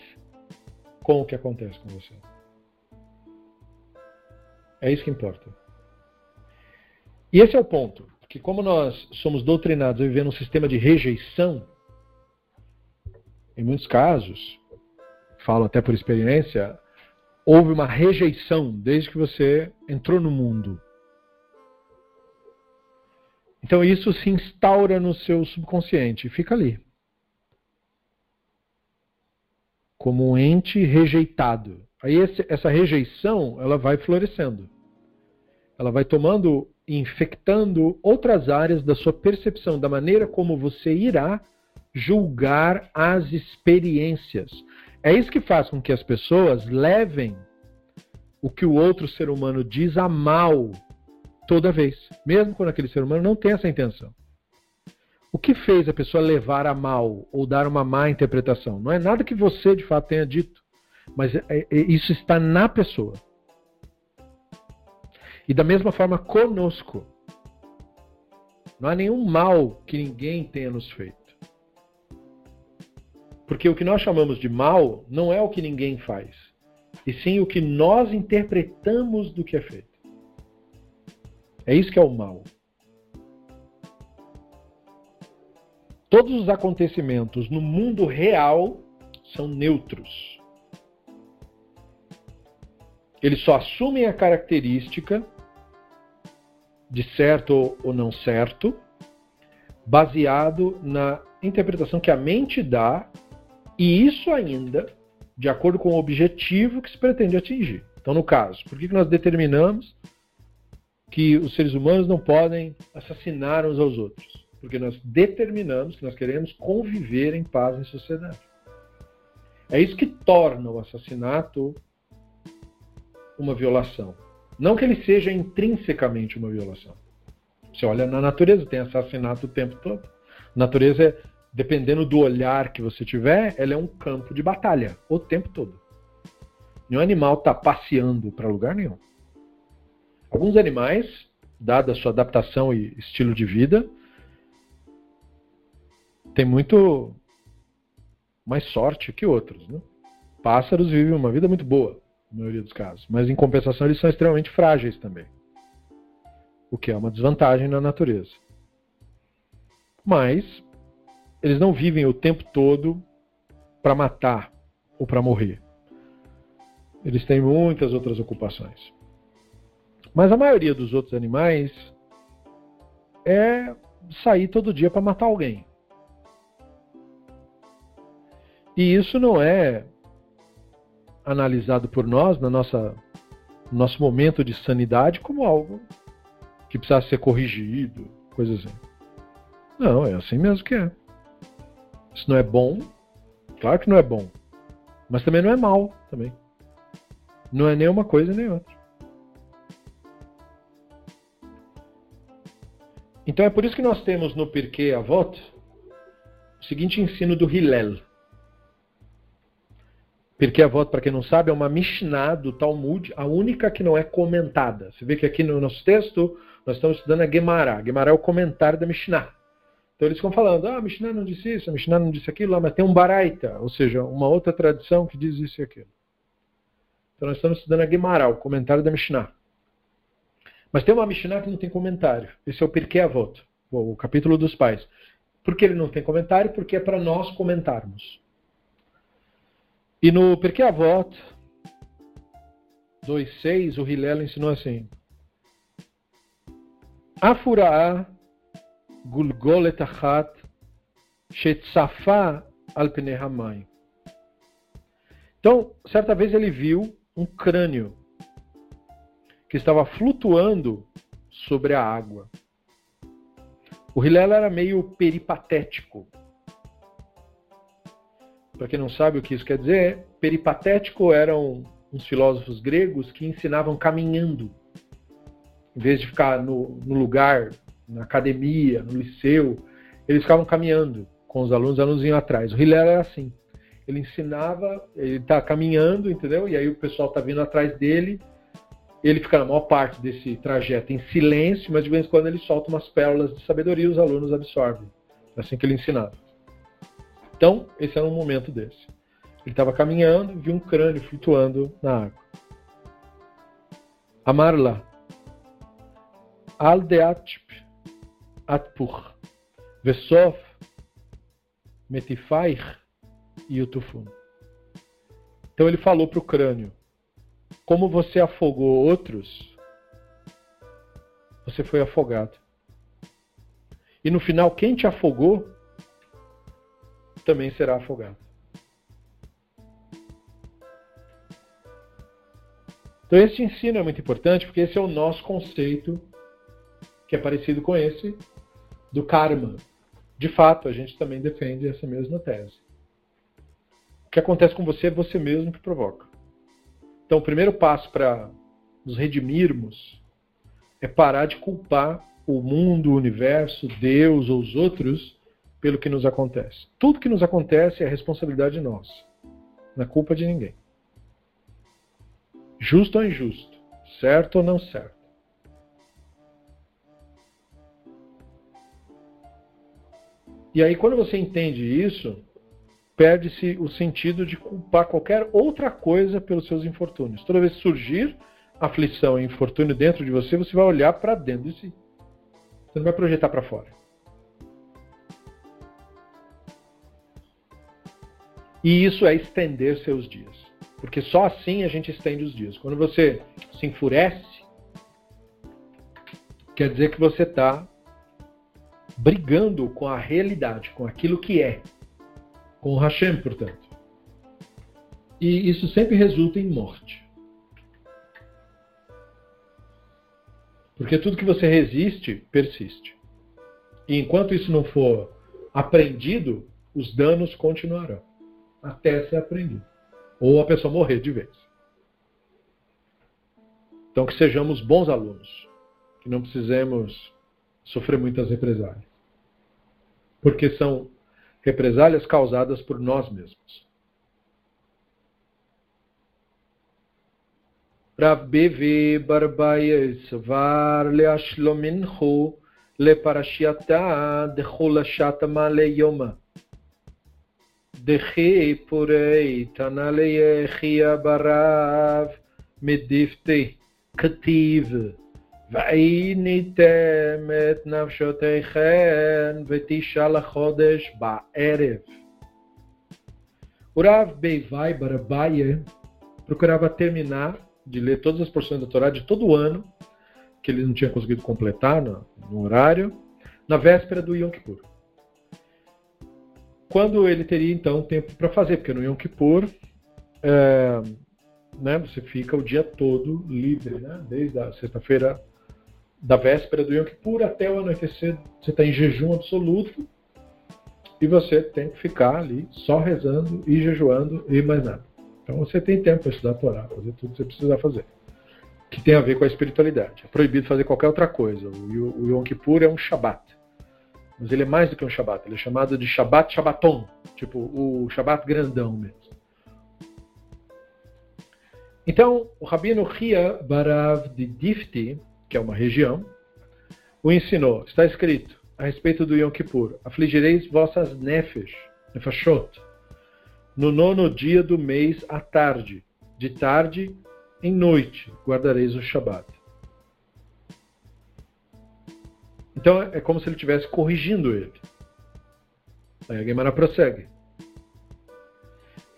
com o que acontece com você. É isso que importa. E esse é o ponto. Que como nós somos doutrinados a viver num sistema de rejeição, em muitos casos, falo até por experiência, houve uma rejeição desde que você entrou no mundo. Então isso se instaura no seu subconsciente e fica ali. Como um ente rejeitado. Aí esse, essa rejeição ela vai florescendo. Ela vai tomando e infectando outras áreas da sua percepção, da maneira como você irá julgar as experiências. É isso que faz com que as pessoas levem o que o outro ser humano diz a mal toda vez, mesmo quando aquele ser humano não tem essa intenção. O que fez a pessoa levar a mal ou dar uma má interpretação? Não é nada que você de fato tenha dito, mas é, é, isso está na pessoa. E da mesma forma conosco. Não há nenhum mal que ninguém tenha nos feito. Porque o que nós chamamos de mal não é o que ninguém faz, e sim o que nós interpretamos do que é feito. É isso que é o mal. Todos os acontecimentos no mundo real são neutros. Eles só assumem a característica de certo ou não certo, baseado na interpretação que a mente dá, e isso ainda de acordo com o objetivo que se pretende atingir. Então, no caso, por que nós determinamos que os seres humanos não podem assassinar uns aos outros? Porque nós determinamos que nós queremos conviver em paz em sociedade. É isso que torna o assassinato uma violação. Não que ele seja intrinsecamente uma violação. Você olha na natureza, tem assassinato o tempo todo. natureza, dependendo do olhar que você tiver, ela é um campo de batalha o tempo todo. Nenhum animal está passeando para lugar nenhum. Alguns animais, dada a sua adaptação e estilo de vida, têm muito mais sorte que outros. Né? Pássaros vivem uma vida muito boa na maioria dos casos. Mas em compensação eles são extremamente frágeis também. O que é uma desvantagem na natureza. Mas eles não vivem o tempo todo para matar ou para morrer. Eles têm muitas outras ocupações. Mas a maioria dos outros animais é sair todo dia para matar alguém. E isso não é analisado por nós, na nossa no nosso momento de sanidade, como algo que precisa ser corrigido, coisas assim. Não, é assim mesmo que é. Isso não é bom, claro que não é bom, mas também não é mal também. Não é nem uma coisa nem outra. Então é por isso que nós temos no Pirkei Avot o seguinte ensino do Hillel. Porque a voto, para quem não sabe, é uma Mishnah do Talmud, a única que não é comentada. Você vê que aqui no nosso texto, Nós estamos estudando a Gemara. A Gemara é o comentário da Mishnah. Então eles ficam falando, ah, Mishnah não disse isso, a Mishnah não disse aquilo, mas tem um Baraita, ou seja, uma outra tradição que diz isso e aquilo. Então nós estamos estudando a Gemara, o comentário da Mishnah. Mas tem uma Mishnah que não tem comentário. Esse é o Pirkei Avot, o capítulo dos pais. Por que ele não tem comentário? Porque é para nós comentarmos. E no Pirkei Avot 2.6, o Hillel ensinou assim. Afura'a gulgolet achat shetzafa al pnei Então, certa vez ele viu um crânio que estava flutuando sobre a água. O Hillel era meio peripatético. Para quem não sabe o que isso quer dizer, peripatético eram uns filósofos gregos que ensinavam caminhando. Em vez de ficar no, no lugar, na academia, no liceu, eles ficavam caminhando com os alunos, os alunos iam atrás. O Hillel era assim. Ele ensinava, ele está caminhando, entendeu? E aí o pessoal está vindo atrás dele ele fica na maior parte desse trajeto em silêncio, mas de vez em quando ele solta umas pérolas de sabedoria e os alunos absorvem. É assim que ele ensinava. Então, esse era um momento desse. Ele estava caminhando, viu um crânio flutuando na água. Amarla. Aldeatp atpur. Vesof metifair yutufun. Então ele falou para o crânio: como você afogou outros, você foi afogado. E no final, quem te afogou também será afogado. Então, esse ensino é muito importante porque esse é o nosso conceito, que é parecido com esse, do karma. De fato, a gente também defende essa mesma tese. O que acontece com você é você mesmo que provoca. Então, o primeiro passo para nos redimirmos é parar de culpar o mundo, o universo, Deus ou os outros pelo que nos acontece. Tudo que nos acontece é responsabilidade nossa, não é culpa de ninguém. Justo ou injusto, certo ou não certo. E aí, quando você entende isso, perde-se o sentido de culpar qualquer outra coisa pelos seus infortúnios. Toda vez que surgir aflição e infortúnio dentro de você, você vai olhar para dentro de si. Você não vai projetar para fora. E isso é estender seus dias. Porque só assim a gente estende os dias. Quando você se enfurece, quer dizer que você está brigando com a realidade, com aquilo que é com o Hashem, portanto. E isso sempre resulta em morte. Porque tudo que você resiste, persiste. E enquanto isso não for aprendido, os danos continuarão. Até ser aprendido. Ou a pessoa morrer de vez. Então que sejamos bons alunos. Que não precisemos sofrer muitas represálias. Porque são represálias causadas por nós mesmos. Rav BV Barbaye Svar Leashlominchu Leparashiata Dechulashat Male Yoma Dechi Purei Tanale Chia Barav Medifte Kativ ועיניתם את נפשותיכן ותשעה לחודש בערב. O Rav Beivai Barabaia procurava terminar de ler todas as porções da Torá de todo o ano, que ele não tinha conseguido completar no, no horário, na véspera do Yom Kippur. Quando ele teria então tempo para fazer, porque no Yom Kippur é, né, você fica o dia todo livre, né, desde a sexta-feira da véspera do Yom Kippur até o anoitecer, você está em jejum absoluto e você tem que ficar ali só rezando e jejuando e mais nada. Então você tem tempo para estudar a Torá, fazer tudo que você precisa fazer, que tem a ver com a espiritualidade. É proibido fazer qualquer outra coisa. O Yom Kippur é um Shabat, mas ele é mais do que um Shabat, ele é chamado de Shabat Shabbaton, tipo o Shabat grandão mesmo. Então, o Rabino Ria Barav de Difti que é uma região, o ensinou. Está escrito a respeito do Yom Kippur: Afligireis vossas nefesh, nefashot, no nono dia do mês à tarde, de tarde em noite guardareis o Shabat. Então é como se ele estivesse corrigindo ele. Aí a Gemara prossegue.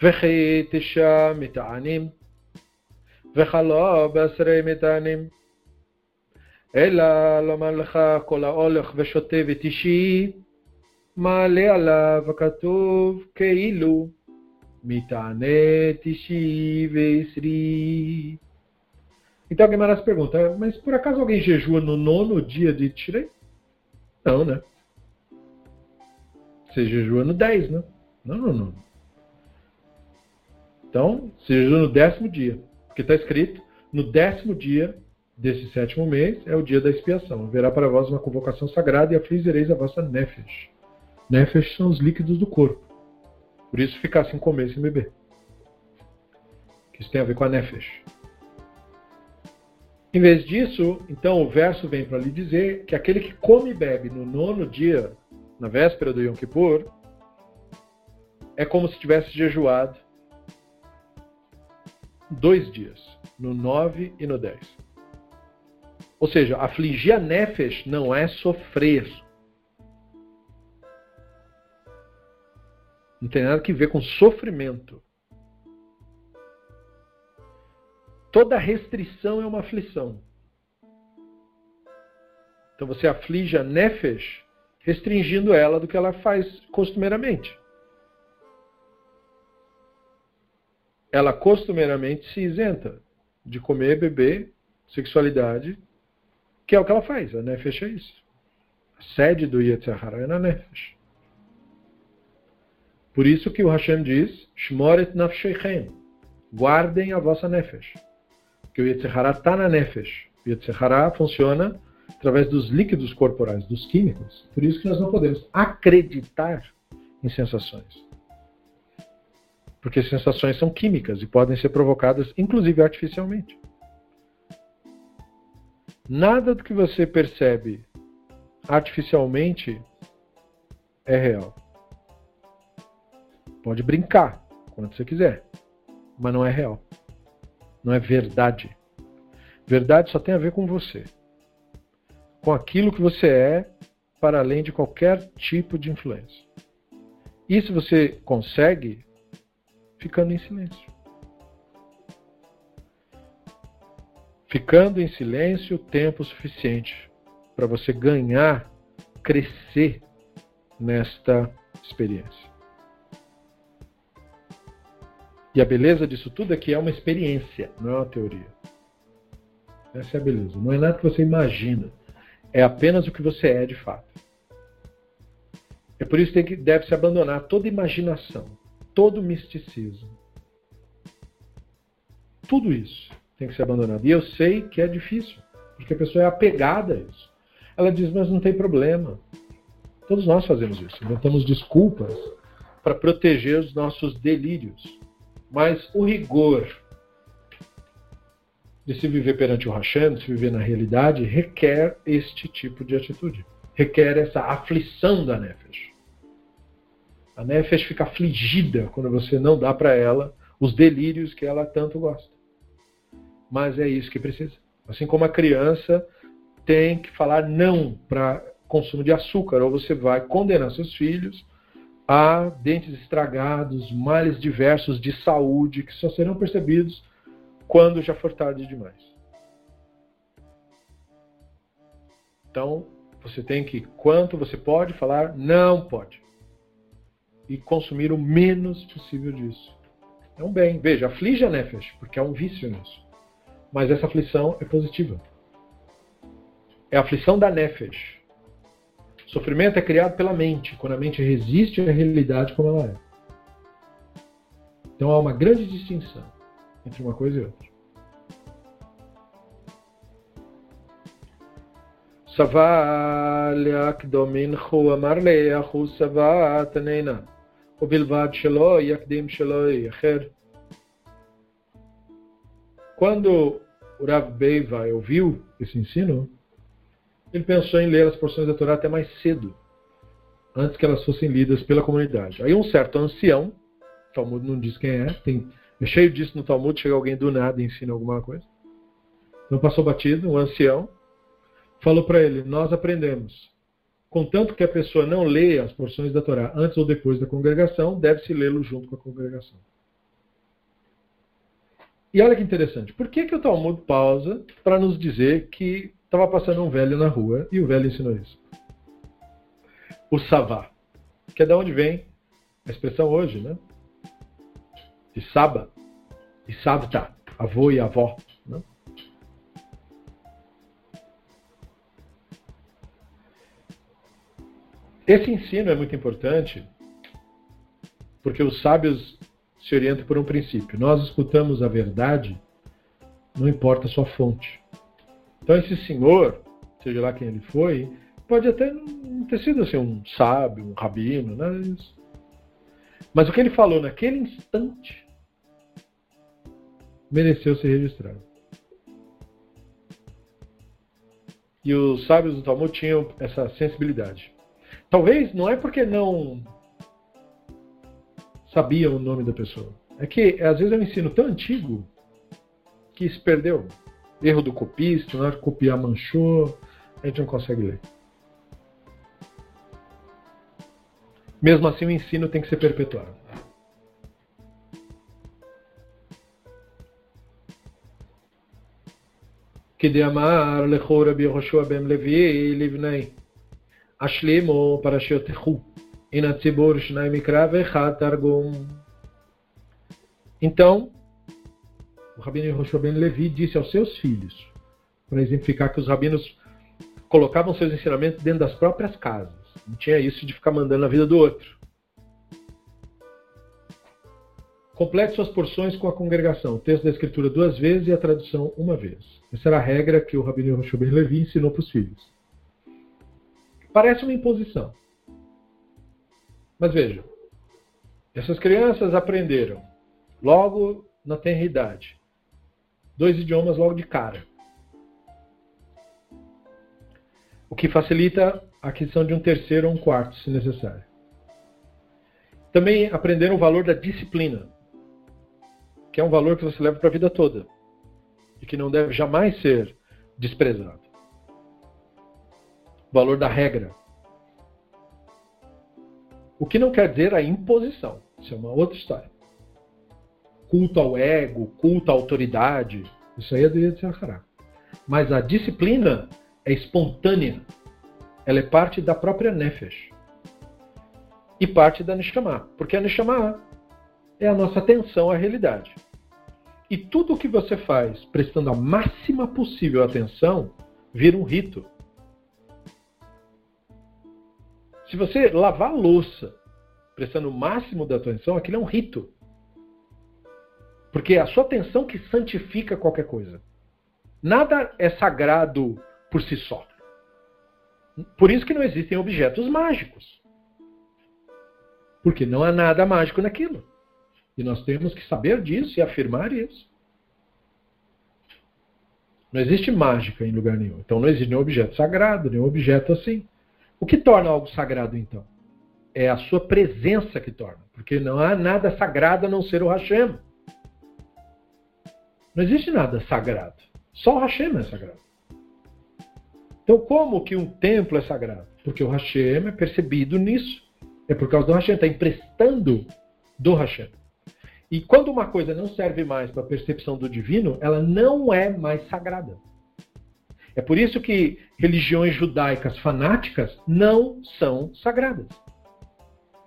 וכי תשע מטענים, וכלו בעשרי מטענים. אלא לומר לך כל ההולך ושותה ותשעי, מעלה עליו הכתוב כאילו מטעני תשעי ועשרי. Então alguém mais pergunta, mas por acaso alguém jejua no nono dia de Tirei? Não, né? Você jejua no 10, né? Não, não, não. Então, você jejua no décimo dia. Porque está escrito, no décimo dia desse sétimo mês é o dia da expiação. Haverá para vós uma convocação sagrada e afligireis a vossa nefesh. Nefesh são os líquidos do corpo. Por isso ficar sem comer, sem beber. Isso tem a ver com a nefesh. Em vez disso, então o verso vem para lhe dizer que aquele que come e bebe no nono dia, na véspera do Yom Kippur, é como se tivesse jejuado dois dias, no 9 e no 10. Ou seja, afligir a nefesh não é sofrer. Não tem nada que ver com sofrimento. Toda restrição é uma aflição. Então você aflige a nefesh restringindo ela do que ela faz costumeiramente. Ela costumeiramente se isenta de comer, beber, sexualidade, que é o que ela faz. A nefesh é isso. A sede do Yetzirah é na nefesh. Por isso que o Hashem diz, Shmoret nafsheichem, guardem a vossa nefesh que o Yetzirah está na Nefesh. O Yetzirah funciona através dos líquidos corporais, dos químicos. Por isso que nós não podemos acreditar em sensações. Porque sensações são químicas e podem ser provocadas, inclusive artificialmente. Nada do que você percebe artificialmente é real. Pode brincar quando você quiser, mas não é real não é verdade. Verdade só tem a ver com você. Com aquilo que você é, para além de qualquer tipo de influência. Isso você consegue ficando em silêncio. Ficando em silêncio tempo suficiente para você ganhar, crescer nesta experiência. E a beleza disso tudo é que é uma experiência, não é uma teoria. Essa é a beleza. Não é nada que você imagina. É apenas o que você é de fato. É por isso que deve se abandonar toda imaginação, todo misticismo. Tudo isso tem que ser abandonado. E eu sei que é difícil, porque a pessoa é apegada a isso. Ela diz, mas não tem problema. Todos nós fazemos isso. Inventamos desculpas para proteger os nossos delírios. Mas o rigor de se viver perante o Hashem, de se viver na realidade, requer este tipo de atitude. Requer essa aflição da Nefesh. A Nefesh fica afligida quando você não dá para ela os delírios que ela tanto gosta. Mas é isso que precisa. Assim como a criança tem que falar não para consumo de açúcar, ou você vai condenar seus filhos há dentes estragados, males diversos de saúde que só serão percebidos quando já for tarde demais. Então, você tem que, quanto você pode falar, não pode. E consumir o menos possível disso. É um bem. Veja, aflige a nefesh, porque há um vício nisso. Mas essa aflição é positiva. É a aflição da nefesh. Sofrimento é criado pela mente, quando a mente resiste à realidade como ela é. Então há uma grande distinção entre uma coisa e outra. סבל יקדומינכו אמר ליחו סבה תננה ובלבד שלא יקדים שלא יאחר. Quando o Rav Beiva ouviu esse ensino, ele pensou em ler as porções da Torá até mais cedo, antes que elas fossem lidas pela comunidade. Aí um certo ancião, o Talmud não diz quem é, tem, é cheio disso no Talmud, chega alguém do nada e ensina alguma coisa. Não passou batido, um ancião, falou para ele: Nós aprendemos. Contanto que a pessoa não leia as porções da Torá antes ou depois da congregação, deve-se lê-lo junto com a congregação. E olha que interessante, por que, que o Talmud pausa para nos dizer que estava passando um velho na rua e o velho ensinou isso? O Savá, que é de onde vem a expressão hoje, né? De Saba e Savta, avô e avó. Né? Esse ensino é muito importante porque os sábios se orientam por um princípio. Nós escutamos a verdade, não importa a sua fonte. Então esse senhor, seja lá quem ele foi, pode até não ter sido assim, um sábio, um rabino. Mas o que ele falou naquele instante mereceu ser registrado. E os sábios do Talmud tinham essa sensibilidade. Talvez não é porque não sabiam o nome da pessoa. É que às vezes é um ensino tão antigo que se perdeu. Erro do copista, na hora que copiar manchou, a gente não consegue ler. Mesmo assim, o ensino tem que ser perpetuado. Que de amar lechora bi Yoshua ben Levi livnei השלימו In atzibur shnai mikra targum. Então, o Rabino Yehoshua Ben Levi disse aos seus filhos, para exemplificar que os rabinos colocavam seus ensinamentos dentro das próprias casas. Não tinha isso de ficar mandando a vida do outro. Complete suas porções com a congregação. O texto da escritura duas vezes e a tradução uma vez. Essa era a regra que o Rabino Yehoshua Ben Levi ensinou para os filhos. Parece uma imposição. Mas vejam, essas crianças aprenderam logo na tenra idade dois idiomas logo de cara. O que facilita a aquisição de um terceiro ou um quarto, se necessário. Também aprenderam o valor da disciplina, que é um valor que você leva para a vida toda e que não deve jamais ser desprezado valor da regra. O que não quer dizer a imposição. Isso é uma outra história. Culto ao ego, culto à autoridade, isso aí é do Yetzirah. Mas a disciplina é espontânea. Ela é parte da própria Nefesh. E parte da Neshama. Porque a Neshama é a nossa atenção à realidade. E tudo o que você faz prestando a máxima possível atenção vira um rito. Se você lavar a louça prestando o máximo da atenção, aquilo é um rito. Porque é a sua atenção que santifica qualquer coisa. Nada é sagrado por si só. Por isso que não existem objetos mágicos. Porque não há nada mágico naquilo. E nós temos que saber disso e afirmar isso. Não existe mágica em lugar nenhum. Então não existe nenhum objeto sagrado, nenhum objeto assim. O que torna algo sagrado, então? É a sua presença que torna. Porque não há nada sagrado a não ser o Hashem. Não existe nada sagrado. Só o Hashem é sagrado. Então, como que um templo é sagrado? Porque o Hashem é percebido nisso. É por causa do Hashem, está emprestando do Hashem. E quando uma coisa não serve mais para a percepção do divino, ela não é mais sagrada. É por isso que religiões judaicas fanáticas não são sagradas.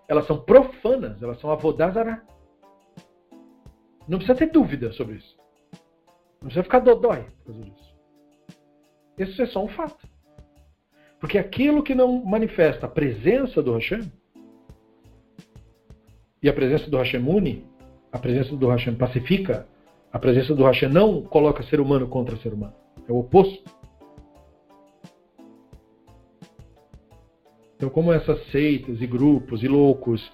Elas são profanas, elas são avodazará. Não precisa ter dúvida sobre isso. Não precisa ficar dodói por causa disso. Isso é só um fato. Porque aquilo que não manifesta a presença do Hashem, e a presença do Hashem une, a presença do Hashem pacifica, a presença do Hashem não coloca ser humano contra ser humano. É o oposto. Então, como essas seitas e grupos e loucos,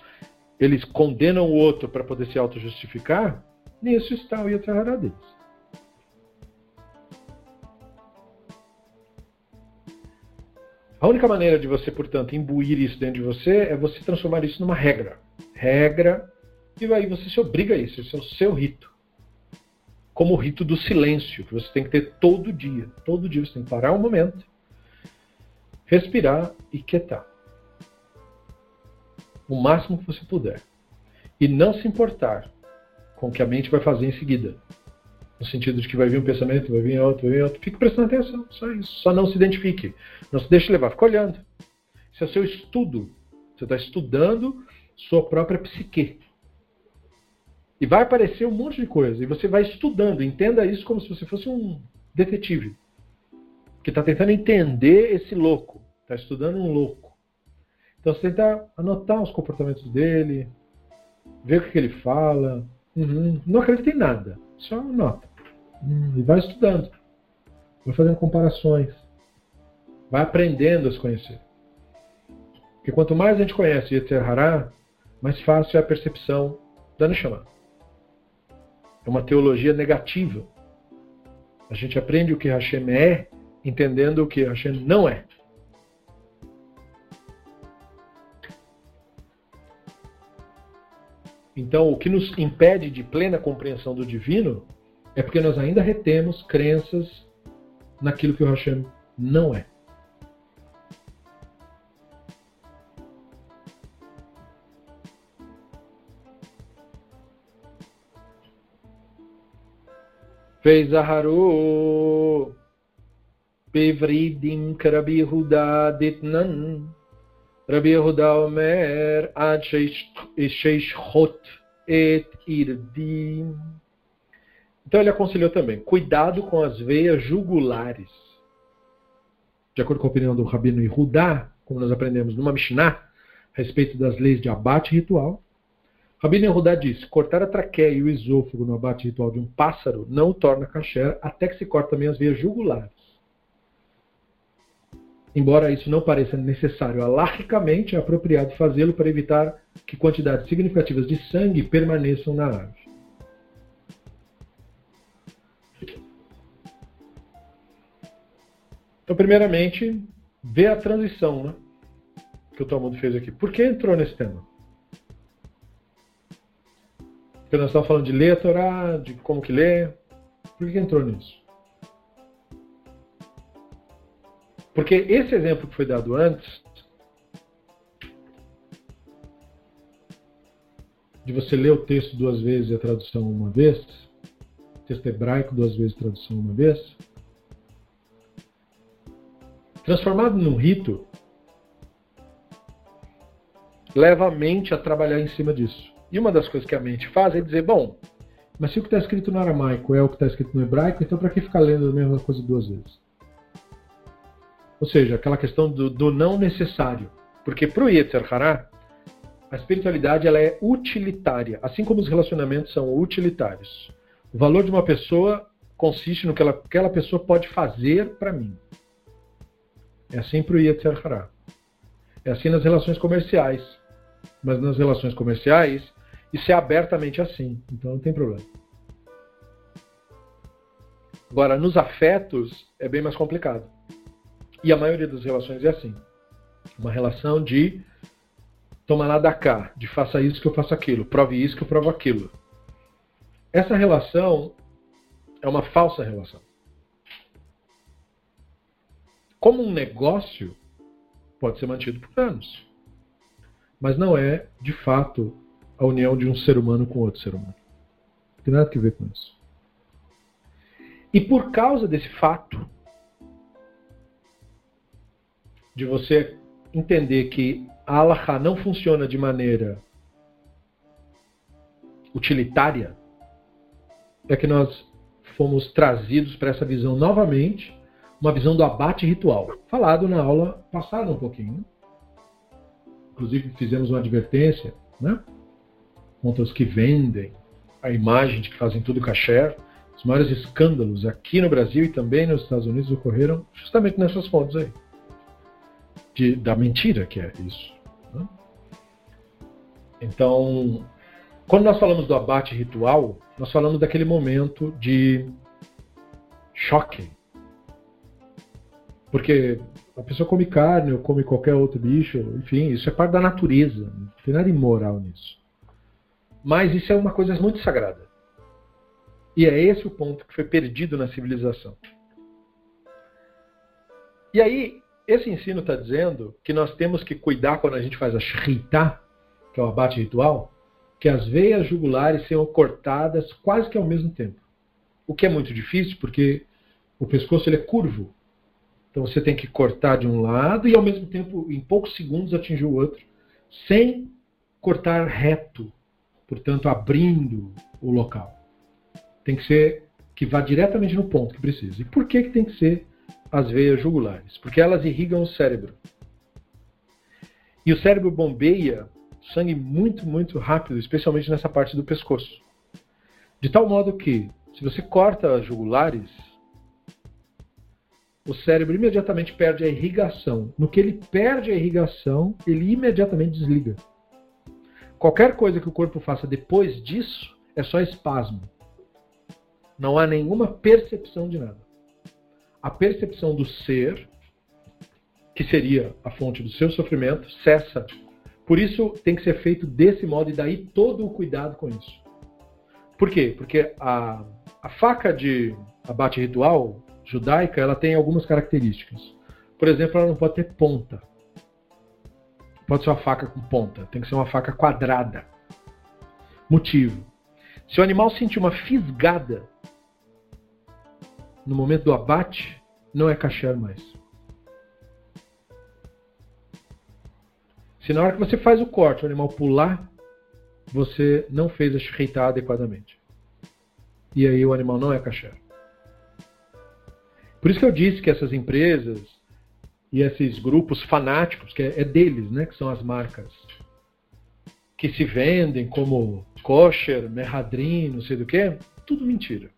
eles condenam o outro para poder se auto-justificar, nisso está o Yetzirah deles. A única maneira de você, portanto, imbuir isso dentro de você é você transformar isso numa regra. Regra, e aí você se obriga a isso, esse é o seu rito. Como o rito do silêncio, que você tem que ter todo dia. Todo dia você tem que parar um momento, respirar e quietar. O máximo que você puder. E não se importar com o que a mente vai fazer em seguida. No sentido de que vai vir um pensamento, vai vir outro, vai vir outro. Fique prestando atenção, só isso. Só não se identifique. Não se deixe levar, fique olhando. Isso é seu estudo. Você está estudando sua própria psique. E vai aparecer um monte de coisa. E você vai estudando. Entenda isso como se você fosse um detetive. Que está tentando entender esse louco. Está estudando um louco. Então você tenta anotar os comportamentos dele, ver o que ele fala. Uhum. Não acredita em nada. Só anota. Hum, e vai estudando. Vai fazendo comparações. Vai aprendendo a se conhecer. Porque quanto mais a gente conhece Yetzer Hará, mais fácil é a percepção da Neshama. É uma teologia negativa. A gente aprende o que Hashem é, entendendo o que Hashem não é. Então, o que nos impede de plena compreensão do divino é porque nós ainda retemos crenças naquilo que o Hashem não é. Fez Aharu Bevridim Karabi Huda Ditnan Rabi Yehuda Omer Ad Sheishchot Et Irdim então ele aconselhou também: cuidado com as veias jugulares. De acordo com a opinião do Rabino Yehudá, como nós aprendemos numa Mishnah, a respeito das leis de abate ritual, Rabino Yehudá disse: cortar a traqueia e o esôfago no abate ritual de um pássaro não o torna kasher até que se corte também as veias jugulares. Embora isso não pareça necessário alarricamente, é apropriado fazê-lo para evitar que quantidades significativas de sangue permaneçam na árvore. Então, primeiramente, ver a transição né, que o Talmud fez aqui. Por que entrou nesse tema? Porque nós estamos falando de ler a Torá, de como que lê. Por que entrou nisso? Porque esse exemplo que foi dado antes, de você ler o texto duas vezes e a tradução uma vez, texto hebraico duas vezes tradução uma vez, transformado num rito, leva a mente a trabalhar em cima disso. E uma das coisas que a mente faz é dizer, bom, mas se o que está escrito no aramaico é o que está escrito no hebraico, então para que ficar lendo a mesma coisa duas vezes? Ou seja, aquela questão do, do não necessário. Porque para o Yetzer Hará, a espiritualidade ela é utilitária, assim como os relacionamentos são utilitários. O valor de uma pessoa consiste no que ela, aquela pessoa pode fazer para mim. É assim para o Yetzer Hará. É assim nas relações comerciais. Mas nas relações comerciais, isso é abertamente assim. Então não tem problema. Agora, nos afetos, é bem mais complicado. E a maioria das relações é assim. Uma relação de toma lá da cá, de faça isso que eu faço aquilo, prove isso que eu provo aquilo. Essa relação é uma falsa relação. Como um negócio, pode ser mantido por anos. Mas não é, de fato, a união de um ser humano com outro ser humano. Não tem nada a ver com isso. E por causa desse fato, de você entender que a Allah não funciona de maneira utilitária, é que nós fomos trazidos para essa visão novamente uma visão do abate ritual, falado na aula passada um pouquinho. Inclusive fizemos uma advertência né, contra os que vendem a imagem de que fazem tudo caché. Os maiores escândalos aqui no Brasil e também nos Estados Unidos ocorreram justamente nessas fontes aí. De, da mentira que é isso. Né? Então, quando nós falamos do abate ritual, nós falamos daquele momento de choque porque A pessoa come carne ou come qualquer outro bicho, enfim, isso é parte da natureza. Não tem nada imoral nisso. Mas isso é uma coisa muito sagrada. E é esse o ponto que foi perdido na civilização. E aí, esse ensino está dizendo que nós temos que cuidar quando a gente faz a shrita, que é o abate ritual, que as veias jugulares sejam cortadas quase que ao mesmo tempo. O que é muito difícil, porque o pescoço ele é curvo. Então você tem que cortar de um lado e ao mesmo tempo, em poucos segundos, atingir o outro, sem cortar reto, portanto, abrindo o local. Tem que ser que vá diretamente no ponto que precisa. E por que, que tem que ser as veias jugulares? Porque elas irrigam o cérebro. E o cérebro bombeia sangue muito, muito rápido, especialmente nessa parte do pescoço. De tal modo que, se você corta as jugulares, o cérebro imediatamente perde a irrigação. No que ele perde a irrigação, ele imediatamente desliga. Qualquer coisa que o corpo faça depois disso é só espasmo. Não há nenhuma percepção de nada. A percepção do ser, que seria a fonte do seu sofrimento, cessa. Por isso tem que ser feito desse modo e daí todo o cuidado com isso. Por quê? Porque a, a faca de abate ritual judaica ela tem algumas características. Por exemplo, ela não pode ter ponta. Pode ser uma faca com ponta, tem que ser uma faca quadrada. Motivo: se o animal sentir uma fisgada no momento do abate, não é kasher mais. Se na hora que você faz o corte o animal pular, você não fez a shreitá adequadamente. E aí o animal não é kasher. Por isso que eu disse que essas empresas e esses grupos fanáticos, que é, é deles, né, que são as marcas, que se vendem como kosher, merhadrin, não sei do que, tudo mentira.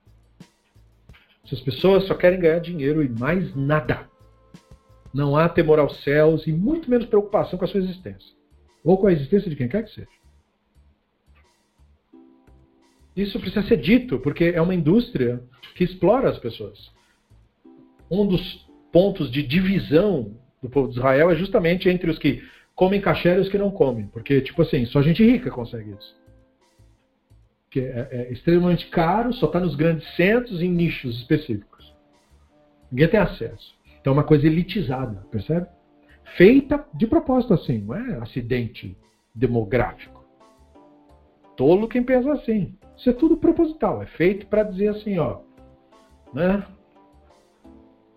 Essas pessoas só querem ganhar dinheiro e mais nada. Não há temor aos céus e muito menos preocupação com a sua existência. Ou com a existência de quem quer que seja. Isso precisa ser dito, porque é uma indústria que explora as pessoas um dos pontos de divisão do povo de Israel é justamente entre os que comem kasher e os que não comem. Porque, tipo assim, só gente rica consegue isso. Que é, é extremamente caro, só está nos grandes centros em nichos específicos. Ninguém tem acesso. Então é uma coisa elitizada, percebe? Feita de propósito assim, não é acidente demográfico. Tolo quem pensa assim. Isso é tudo proposital, é feito para dizer assim, ó, né?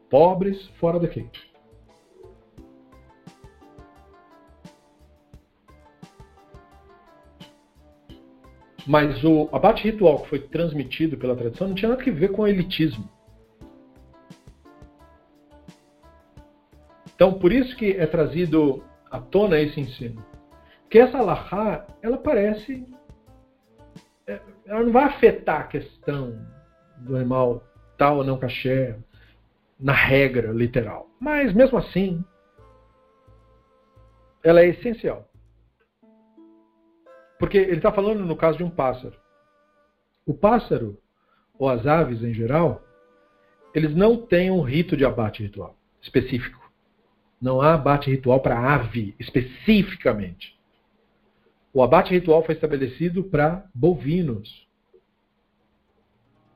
Pobres fora daqui. Mas o abate ritual que foi transmitido pela tradição não tinha nada a ver com elitismo. Então, por isso que é trazido à tona esse ensino. Que essa alahá, ela parece. É, ela não vai afetar a questão do animal tal ou não caché, na regra literal. Mas mesmo assim, ela é essencial. Porque ele está falando no caso de um pássaro. O pássaro, ou as aves em geral, eles não têm um rito de abate ritual específico. Não há abate ritual para ave especificamente. O abate ritual foi estabelecido para bovinos,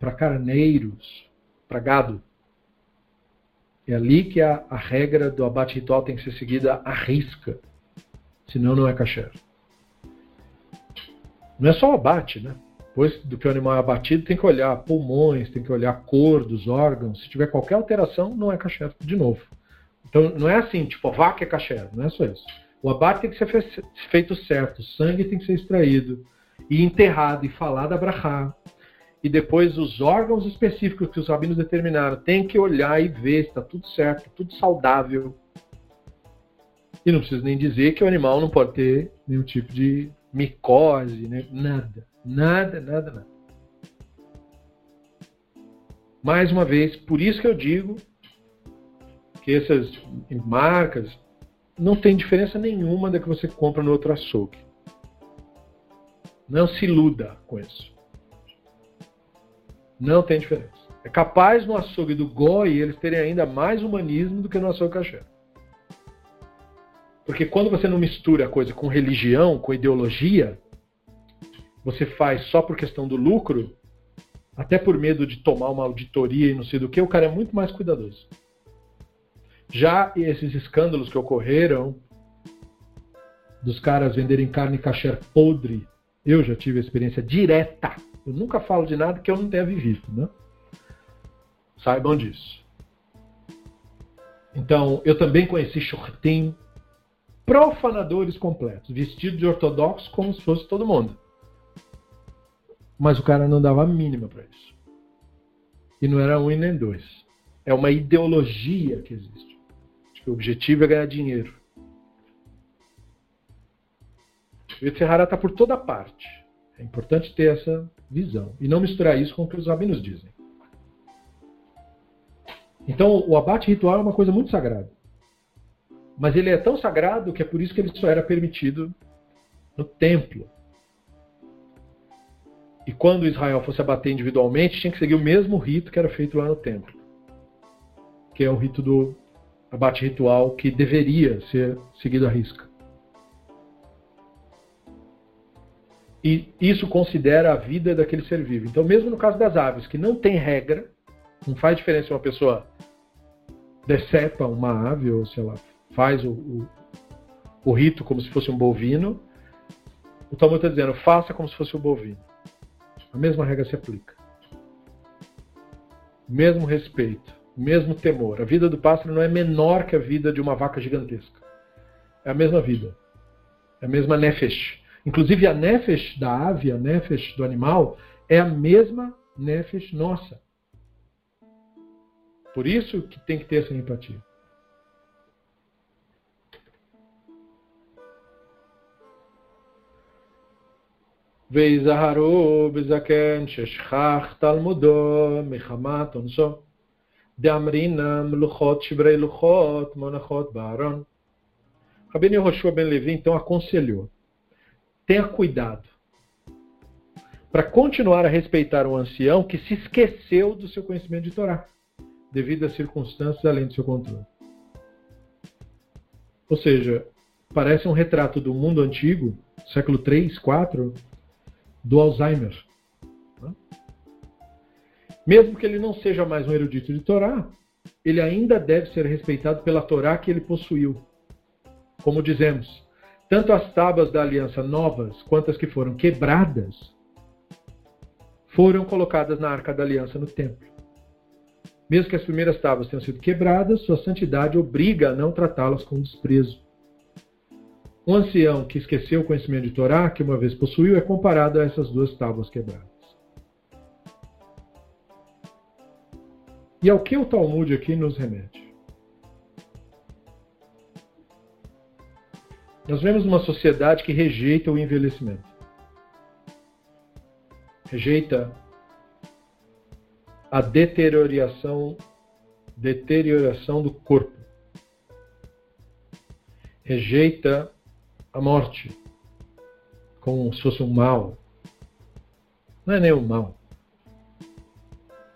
para carneiros, para gado. É ali que a, a regra do abate ritual tem que ser seguida à risca. Senão não é kasher. Não é só o abate, né? Depois do que o animal é abatido, tem que olhar pulmões, tem que olhar a cor dos órgãos. Se tiver qualquer alteração, não é kasher de novo. Então não é assim, tipo, a vaca é kasher, não é só isso. O abate tem que ser feito certo, o sangue tem que ser extraído e enterrado e falado a brahá e depois os órgãos específicos que os rabinos determinaram tem que olhar e ver se está tudo certo, tudo saudável. E não preciso nem dizer que o animal não pode ter nenhum tipo de micose, né? nada, nada, nada, nada. Mais uma vez, por isso que eu digo que essas marcas não tem diferença nenhuma da que você compra no outro açougue. Não se iluda com isso. Não tem diferença. É capaz no açougue do Goi eles terem ainda mais humanismo do que no açougue caché. Porque quando você não mistura a coisa com religião, com ideologia, você faz só por questão do lucro, até por medo de tomar uma auditoria e não sei do que, o cara é muito mais cuidadoso. Já esses escândalos que ocorreram, dos caras venderem carne kasher podre, eu já tive a experiência direta. Eu nunca falo de nada que eu não tenha vivido, né? Saibam disso. Então, eu também conheci shortim profanadores completos, vestidos de ortodoxo como se fosse todo mundo. Mas o cara não dava a mínima para isso. E não era um e nem dois. É uma ideologia que existe. O objetivo é ganhar dinheiro. O Yetzirah está por toda parte. É importante ter essa visão. E não misturar isso com o que os rabinos dizem. Então, o abate ritual é uma coisa muito sagrada. Mas ele é tão sagrado que é por isso que ele só era permitido no templo. E quando Israel fosse abater individualmente, tinha que seguir o mesmo rito que era feito lá no templo. Que é o rito do abate ritual que deveria ser seguido à risca. E isso considera a vida daquele ser vivo. Então, mesmo no caso das aves, que não tem regra, não faz diferença se uma pessoa decepa uma ave ou se ela faz o, o, o rito como se fosse um bovino, o Talmud está dizendo, faça como se fosse um bovino. A mesma regra se aplica. Mesmo respeito, mesmo temor. A vida do pássaro não é menor que a vida de uma vaca gigantesca. É a mesma vida. É a mesma nefesh. Inclusive a nefesh da ave, a nefesh do animal, é a mesma nefesh nossa. Por isso que tem que ter essa empatia. ויזהרו בזקן ששכח תלמודו מחמת עונשו. דאמרינם לוחות שברי לוחות מונחות בארון. Rabino Yehoshua Ben Levi então aconselhou: tenha cuidado para continuar a respeitar um ancião que se esqueceu do seu conhecimento de Torá, devido a circunstâncias além do seu controle. Ou seja, parece um retrato do mundo antigo, século 3, 4, do Alzheimer. Mesmo que ele não seja mais um erudito de Torá, ele ainda deve ser respeitado pela Torá que ele possuiu. Como dizemos, tanto as tábuas da aliança novas quanto as que foram quebradas foram colocadas na arca da aliança no templo. Mesmo que as primeiras tábuas tenham sido quebradas, sua santidade obriga a não tratá-las com desprezo. Um ancião que esqueceu o conhecimento de Torá, que uma vez possuiu, é comparado a essas duas tábuas quebradas. E ao que o Talmud aqui nos remete? Nós vemos uma sociedade que rejeita o envelhecimento. Rejeita a deterioração, deterioração do corpo. Rejeita a morte como se fosse um mal. Não é nem um mal.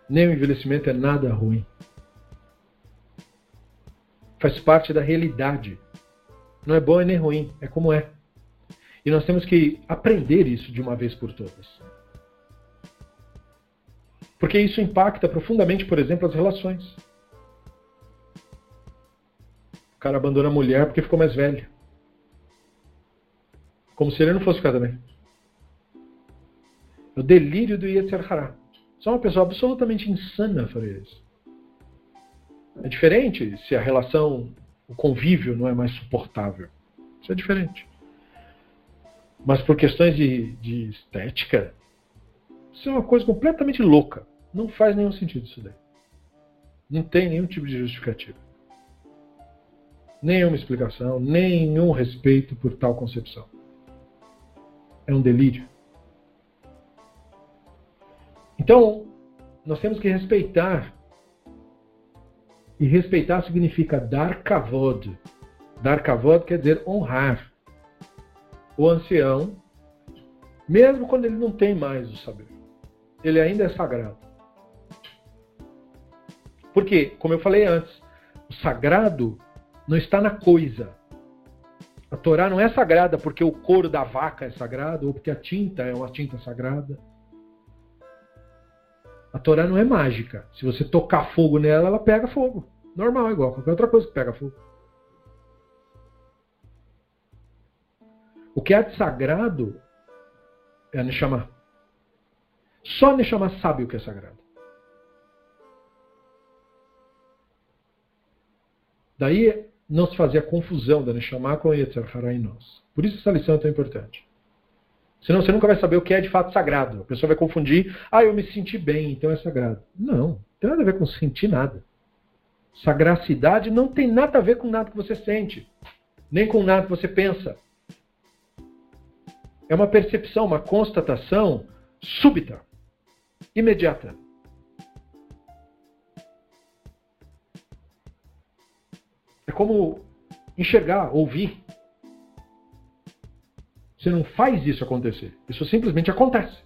Nem o envelhecimento é nada ruim. Faz parte da realidade. Não é bom e nem ruim, é como é. E nós temos que aprender isso de uma vez por todas. Porque isso impacta profundamente, por exemplo, as relações. O cara abandona a mulher porque ficou mais velho. Como se ele não fosse ficar também. É o delírio do Yetzer Hará. Só uma pessoa absolutamente insana faria isso. É diferente se a relação, o convívio não é mais suportável. Isso é diferente. Mas por questões de, de estética, isso é uma coisa completamente louca. Não faz nenhum sentido isso daí. Não tem nenhum tipo de justificativa. Nenhuma explicação, nenhum respeito por tal concepção é um delírio. Então, nós temos que respeitar. E respeitar significa dar kavod. Dar kavod quer dizer honrar o ancião, mesmo quando ele não tem mais o saber. Ele ainda é sagrado. Porque, como eu falei antes, o sagrado não está na coisa. A Torá não é sagrada porque o couro da vaca é sagrado ou porque a tinta é uma tinta sagrada. A Torá não é mágica. Se você tocar fogo nela, ela pega fogo. Normal, igual qualquer outra coisa que pega fogo. O que é de sagrado é a Neshama. Só a Neshama sabe o que é sagrado. Daí não se fazia confusão da Neshama com Yetzer Hará em nós. Por isso essa lição é tão importante. Senão você nunca vai saber o que é de fato sagrado. A pessoa vai confundir, ah, eu me senti bem, então é sagrado. Não, não tem nada a ver com sentir nada. Sagracidade não tem nada a ver com nada que você sente, nem com nada que você pensa. É uma percepção, uma constatação súbita, imediata. É como enxergar, ouvir. Você não faz isso acontecer. Isso simplesmente acontece.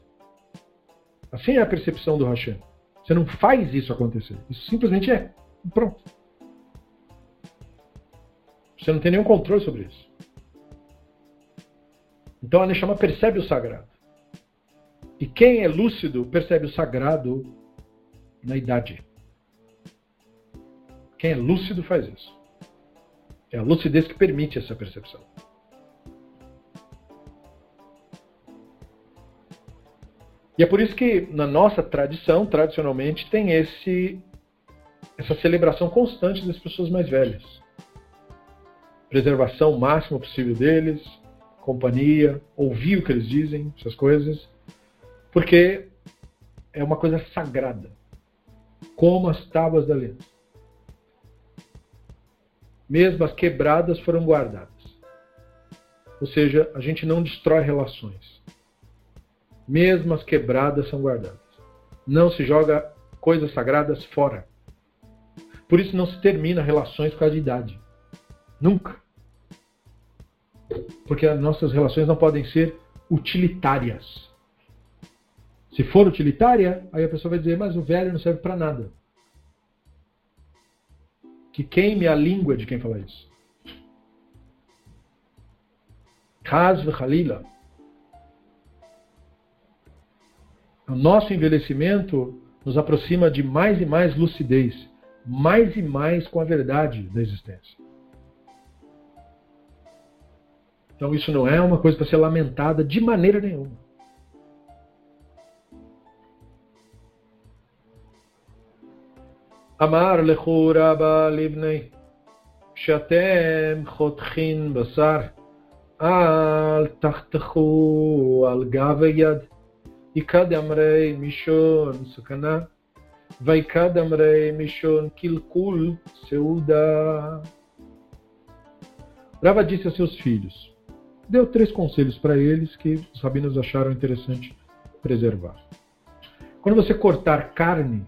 Assim é a percepção do Hashem. Você não faz isso acontecer. Isso simplesmente é. Pronto. Você não tem nenhum controle sobre isso. Então a Neshama percebe o sagrado. E quem é lúcido percebe o sagrado na idade. Quem é lúcido faz isso. É a lucidez que permite essa percepção. E é por isso que na nossa tradição, tradicionalmente, tem esse essa celebração constante das pessoas mais velhas. Preservação máxima possível deles, companhia, ouvir o que eles dizem, essas coisas, porque é uma coisa sagrada, como as tábuas da aliança. Mesmo as quebradas foram guardadas. Ou seja, a gente não destrói relações mesmo as quebradas são guardadas. Não se joga coisas sagradas fora. Por isso não se termina relações com a idade. Nunca. Porque as nossas relações não podem ser utilitárias. Se for utilitária, aí a pessoa vai dizer, mas o velho não serve para nada. Que queime a língua de quem fala isso. Hasv Halila. O nosso envelhecimento nos aproxima de mais e mais lucidez, mais e mais com a verdade da existência. Então isso não é uma coisa para ser lamentada de maneira nenhuma. אמר לכו רבה לבני, כשאתם חותכין בשר, אל תחתכו על גב היד. Ikad amrei mishon sukana. Vaikad amrei mishon kilkul seuda. Rava disse a seus filhos. Deu três conselhos para eles que os rabinos acharam interessante preservar. Quando você cortar carne,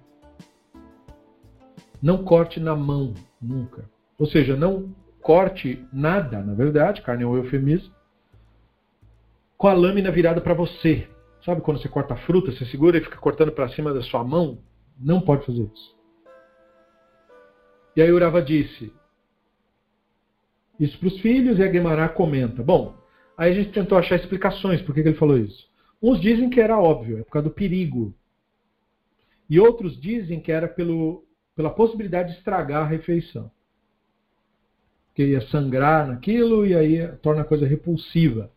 não corte na mão, nunca. Ou seja, não corte nada, na verdade, carne é um eufemismo, com a lâmina virada para você. Sabe quando você corta fruta, você segura e fica cortando para cima da sua mão? Não pode fazer isso. E aí Urava disse isso para os filhos e a Guemará comenta. Bom, aí a gente tentou achar explicações por que, que ele falou isso. Uns dizem que era óbvio, é por causa do perigo. E outros dizem que era pelo, pela possibilidade de estragar a refeição. Que ia sangrar naquilo e aí torna a coisa repulsiva.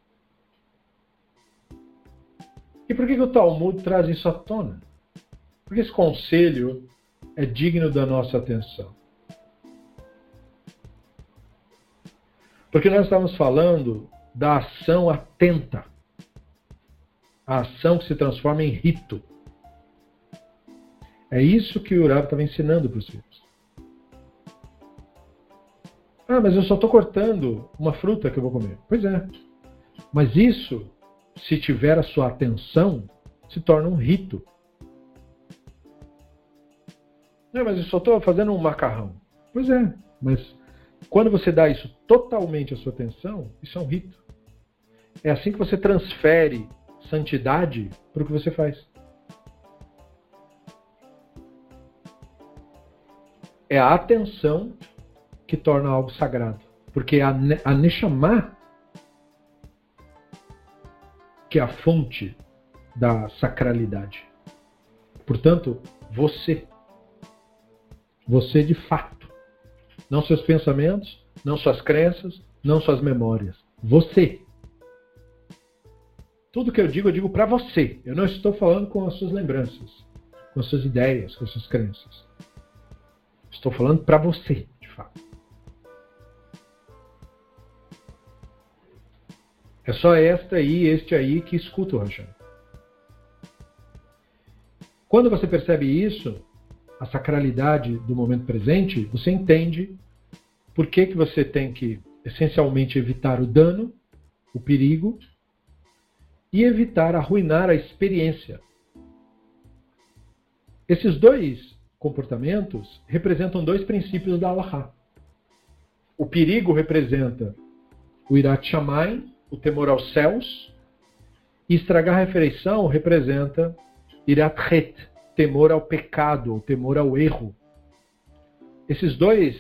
E por que, que o Talmud traz isso à tona? Porque esse conselho é digno da nossa atenção. Porque nós estamos falando da ação atenta, a ação que se transforma em rito. É isso que o Urav estava ensinando para os filhos. Ah, mas eu só estou cortando uma fruta que eu vou comer. Pois é. Mas isso se tiver a sua atenção, se torna um rito. Não, mas eu só estou fazendo um macarrão. Pois é, mas quando você dá isso totalmente a sua atenção, isso é um rito. É assim que você transfere santidade para o que você faz. É a atenção que torna algo sagrado. Porque a, a Neshama que é a fonte da sacralidade. Portanto, você. Você de fato. Não seus pensamentos, não suas crenças, não suas memórias. Você. Tudo que eu digo, eu digo para você. Eu não estou falando com as suas lembranças, com as suas ideias, com as suas crenças. Estou falando para você, de fato. É só esta aí, este aí que escuta o Rajan. Quando você percebe isso, a sacralidade do momento presente, você entende por que, que você tem que essencialmente evitar o dano, o perigo e evitar arruinar a experiência. Esses dois comportamentos representam dois princípios da Allah. O perigo representa o Irat Shamayim, o temor aos céus, e estragar a refeição representa Irat Het, temor ao pecado, o temor ao erro. Esses dois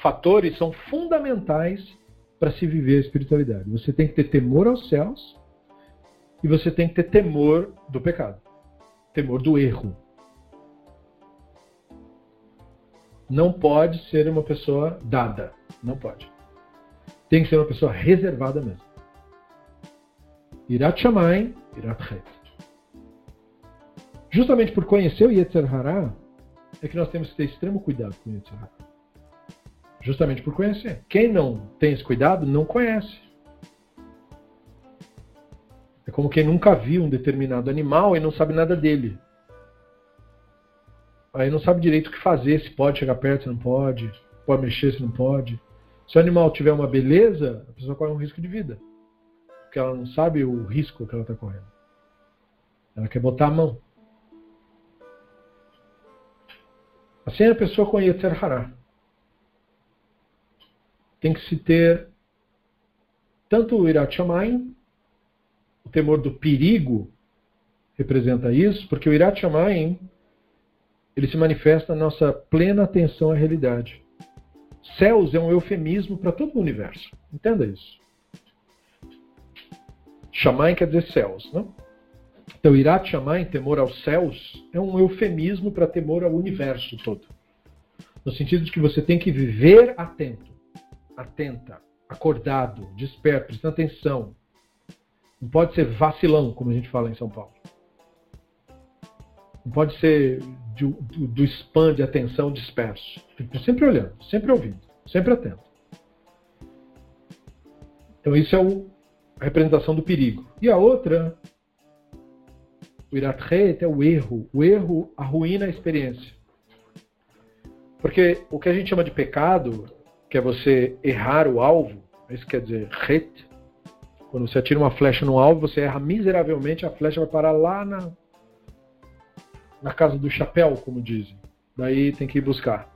fatores são fundamentais para se viver a espiritualidade. Você tem que ter temor aos céus e você tem que ter temor do pecado, temor do erro. Não pode ser uma pessoa dada, não pode. Tem que ser uma pessoa reservada mesmo. Irat Shamayim, Irat Het. Justamente por conhecer o Yetzer Hará, é que nós temos que ter extremo cuidado com o Yetzer Hará. Justamente por conhecer. Quem não tem esse cuidado não conhece. É como quem nunca viu um determinado animal e não sabe nada dele. Aí não sabe direito o que fazer, se pode chegar perto, se não pode, pode mexer, se não pode. Se o animal tiver uma beleza, a pessoa corre um risco de vida. Porque ela não sabe o risco que ela está correndo. Ela quer botar a mão. Assim a pessoa com Yetzer Hará tem que se ter tanto o Irat Shamayim, o temor do perigo representa isso, porque o Irat Shamayim ele se manifesta na nossa plena atenção à realidade. Céus é um eufemismo para todo o universo. Entenda isso. Shamayim quer dizer céus, não? Então, Irat Shamayim, temor aos céus, é um eufemismo para temor ao universo todo. No sentido de que você tem que viver atento atenta, acordado, desperto, prestando atenção. Não pode ser vacilão, como a gente fala em São Paulo. Pode ser do, do, do spam de atenção disperso. Sempre olhando, sempre ouvindo, sempre atento. Então isso é o, a representação do perigo. E a outra, o iratret é o erro. O erro arruína a experiência. Porque o que a gente chama de pecado que é você errar o alvo, isso quer dizer ret. Quando você atira uma flecha no alvo, você erra miseravelmente, a flecha vai parar lá na, na casa do chapéu, como dizem. Daí tem que ir buscar.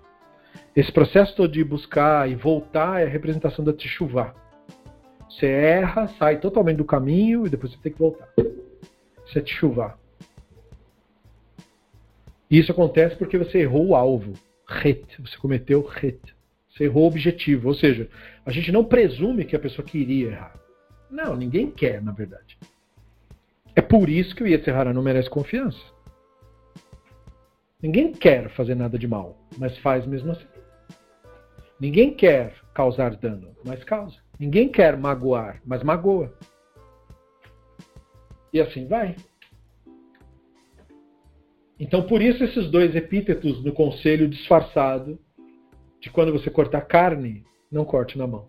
Esse processo todo de buscar e voltar é a representação da tchuvá. Você erra, sai totalmente do caminho e depois você tem que voltar. Isso é tchuvá. Isso acontece porque você errou o alvo. Ret. Você cometeu ret. Você errou o objetivo. Ou seja, a gente não presume que a pessoa queria errar. Não, ninguém quer, na verdade. É por isso que o Yetzirah não merece confiança. Ninguém quer fazer nada de mal, mas faz mesmo assim. Ninguém quer causar dano, mas causa. Ninguém quer magoar, mas magoa. E assim vai. Então, por isso, esses dois epítetos no conselho disfarçado de quando você cortar carne, não corte na mão.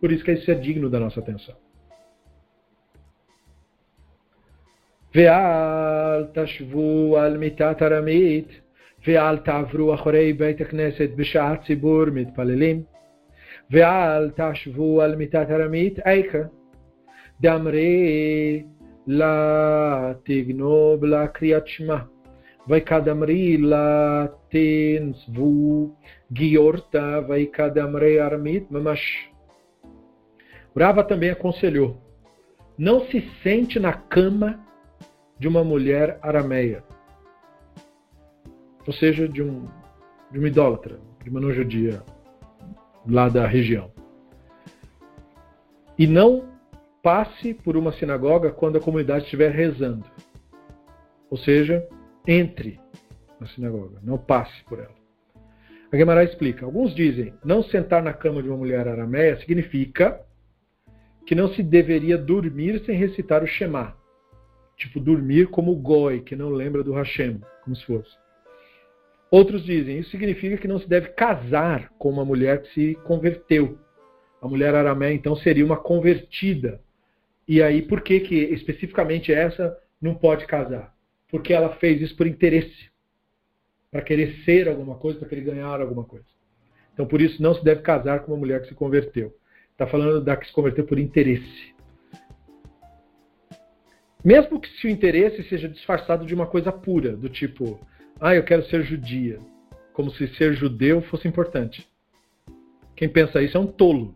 Por isso que isso é digno da nossa atenção. ואל תשבו על מיטת ארמית, ואל תעברו אחורי בית הכנסת בשעה ציבור מתפללים, ואל תשבו על מיטת ארמית איכה, דאמרי לה תגנוב לה קריאת שמע. Vaikadamri latensvu giorta vaikadamre armit mamash. Brava também aconselhou: não se sente na cama de uma mulher arameia, ou seja, de, um, de uma idólatra, de uma não judia lá da região. E não passe por uma sinagoga quando a comunidade estiver rezando. Ou seja, entre na sinagoga, não passe por ela. A Gemara explica. Alguns dizem, não sentar na cama de uma mulher arameia significa que não se deveria dormir sem recitar o Shema. Tipo, dormir como o goi, que não lembra do Hashem, como se fosse. Outros dizem, isso significa que não se deve casar com uma mulher que se converteu. A mulher arameia, então, seria uma convertida. E aí, por que, que especificamente essa não pode casar? Porque ela fez isso por interesse para querer ser alguma coisa, para querer ganhar alguma coisa. Então, por isso, não se deve casar com uma mulher que se converteu. Está falando da que se converteu por interesse. Mesmo que se o interesse seja disfarçado de uma coisa pura, do tipo, ah, eu quero ser judia, como se ser judeu fosse importante. Quem pensa isso é um tolo.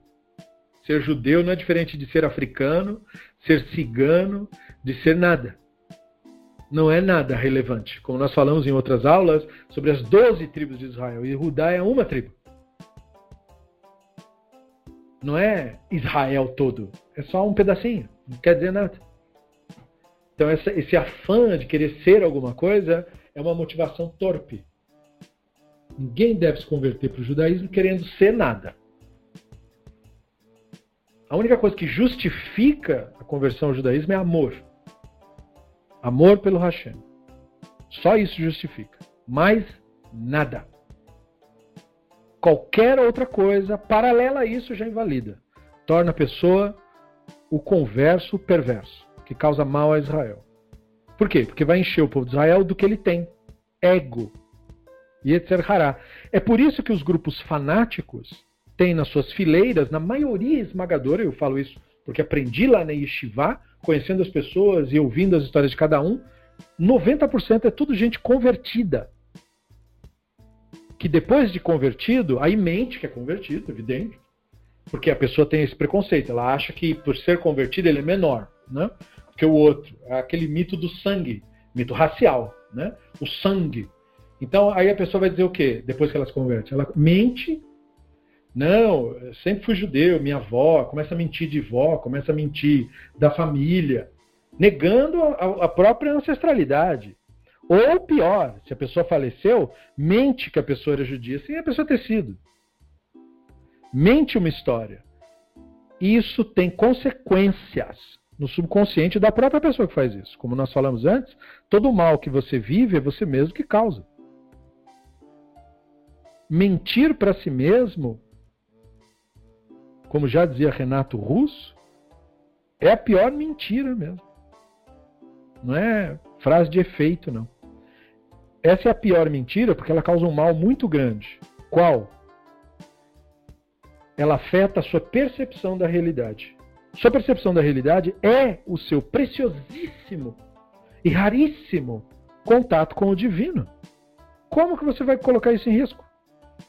Ser judeu não é diferente de ser africano, ser cigano, de ser nada não é nada relevante. Como nós falamos em outras aulas sobre as 12 tribos de Israel. E Judá é uma tribo. Não é Israel todo. É só um pedacinho. Não quer dizer nada. Então essa, esse afã de querer ser alguma coisa é uma motivação torpe. Ninguém deve se converter para o judaísmo querendo ser nada. A única coisa que justifica a conversão ao judaísmo é amor. Amor pelo Hashem. Só isso justifica. Mais nada. Qualquer outra coisa paralela a isso já invalida. Torna a pessoa o converso perverso, que causa mal a Israel. Por quê? Porque vai encher o povo de Israel do que ele tem: ego. e etc. É por isso que os grupos fanáticos têm nas suas fileiras, na maioria esmagadora, eu falo isso porque aprendi lá na Yeshiva, conhecendo as pessoas e ouvindo as histórias de cada um, 90% é tudo gente convertida. Que depois de convertido, aí mente que é convertido, evidente, porque a pessoa tem esse preconceito, ela acha que por ser convertido ele é menor, né? Que o outro, é aquele mito do sangue, mito racial, né? O sangue. Então aí a pessoa vai dizer o quê? Depois que ela se converte, ela mente não, eu sempre fui judeu, minha avó, começa a mentir de vó, começa a mentir da família, negando a, a própria ancestralidade. Ou pior, se a pessoa faleceu, mente que a pessoa era judia sem a pessoa ter sido. Mente uma história. Isso tem consequências no subconsciente da própria pessoa que faz isso. Como nós falamos antes, todo mal que você vive é você mesmo que causa. Mentir para si mesmo como já dizia Renato Russo, é a pior mentira mesmo. Não é frase de efeito, não. Essa é a pior mentira porque ela causa um mal muito grande. Qual? Ela afeta a sua percepção da realidade. Sua percepção da realidade é o seu preciosíssimo e raríssimo contato com o divino. Como que você vai colocar isso em risco?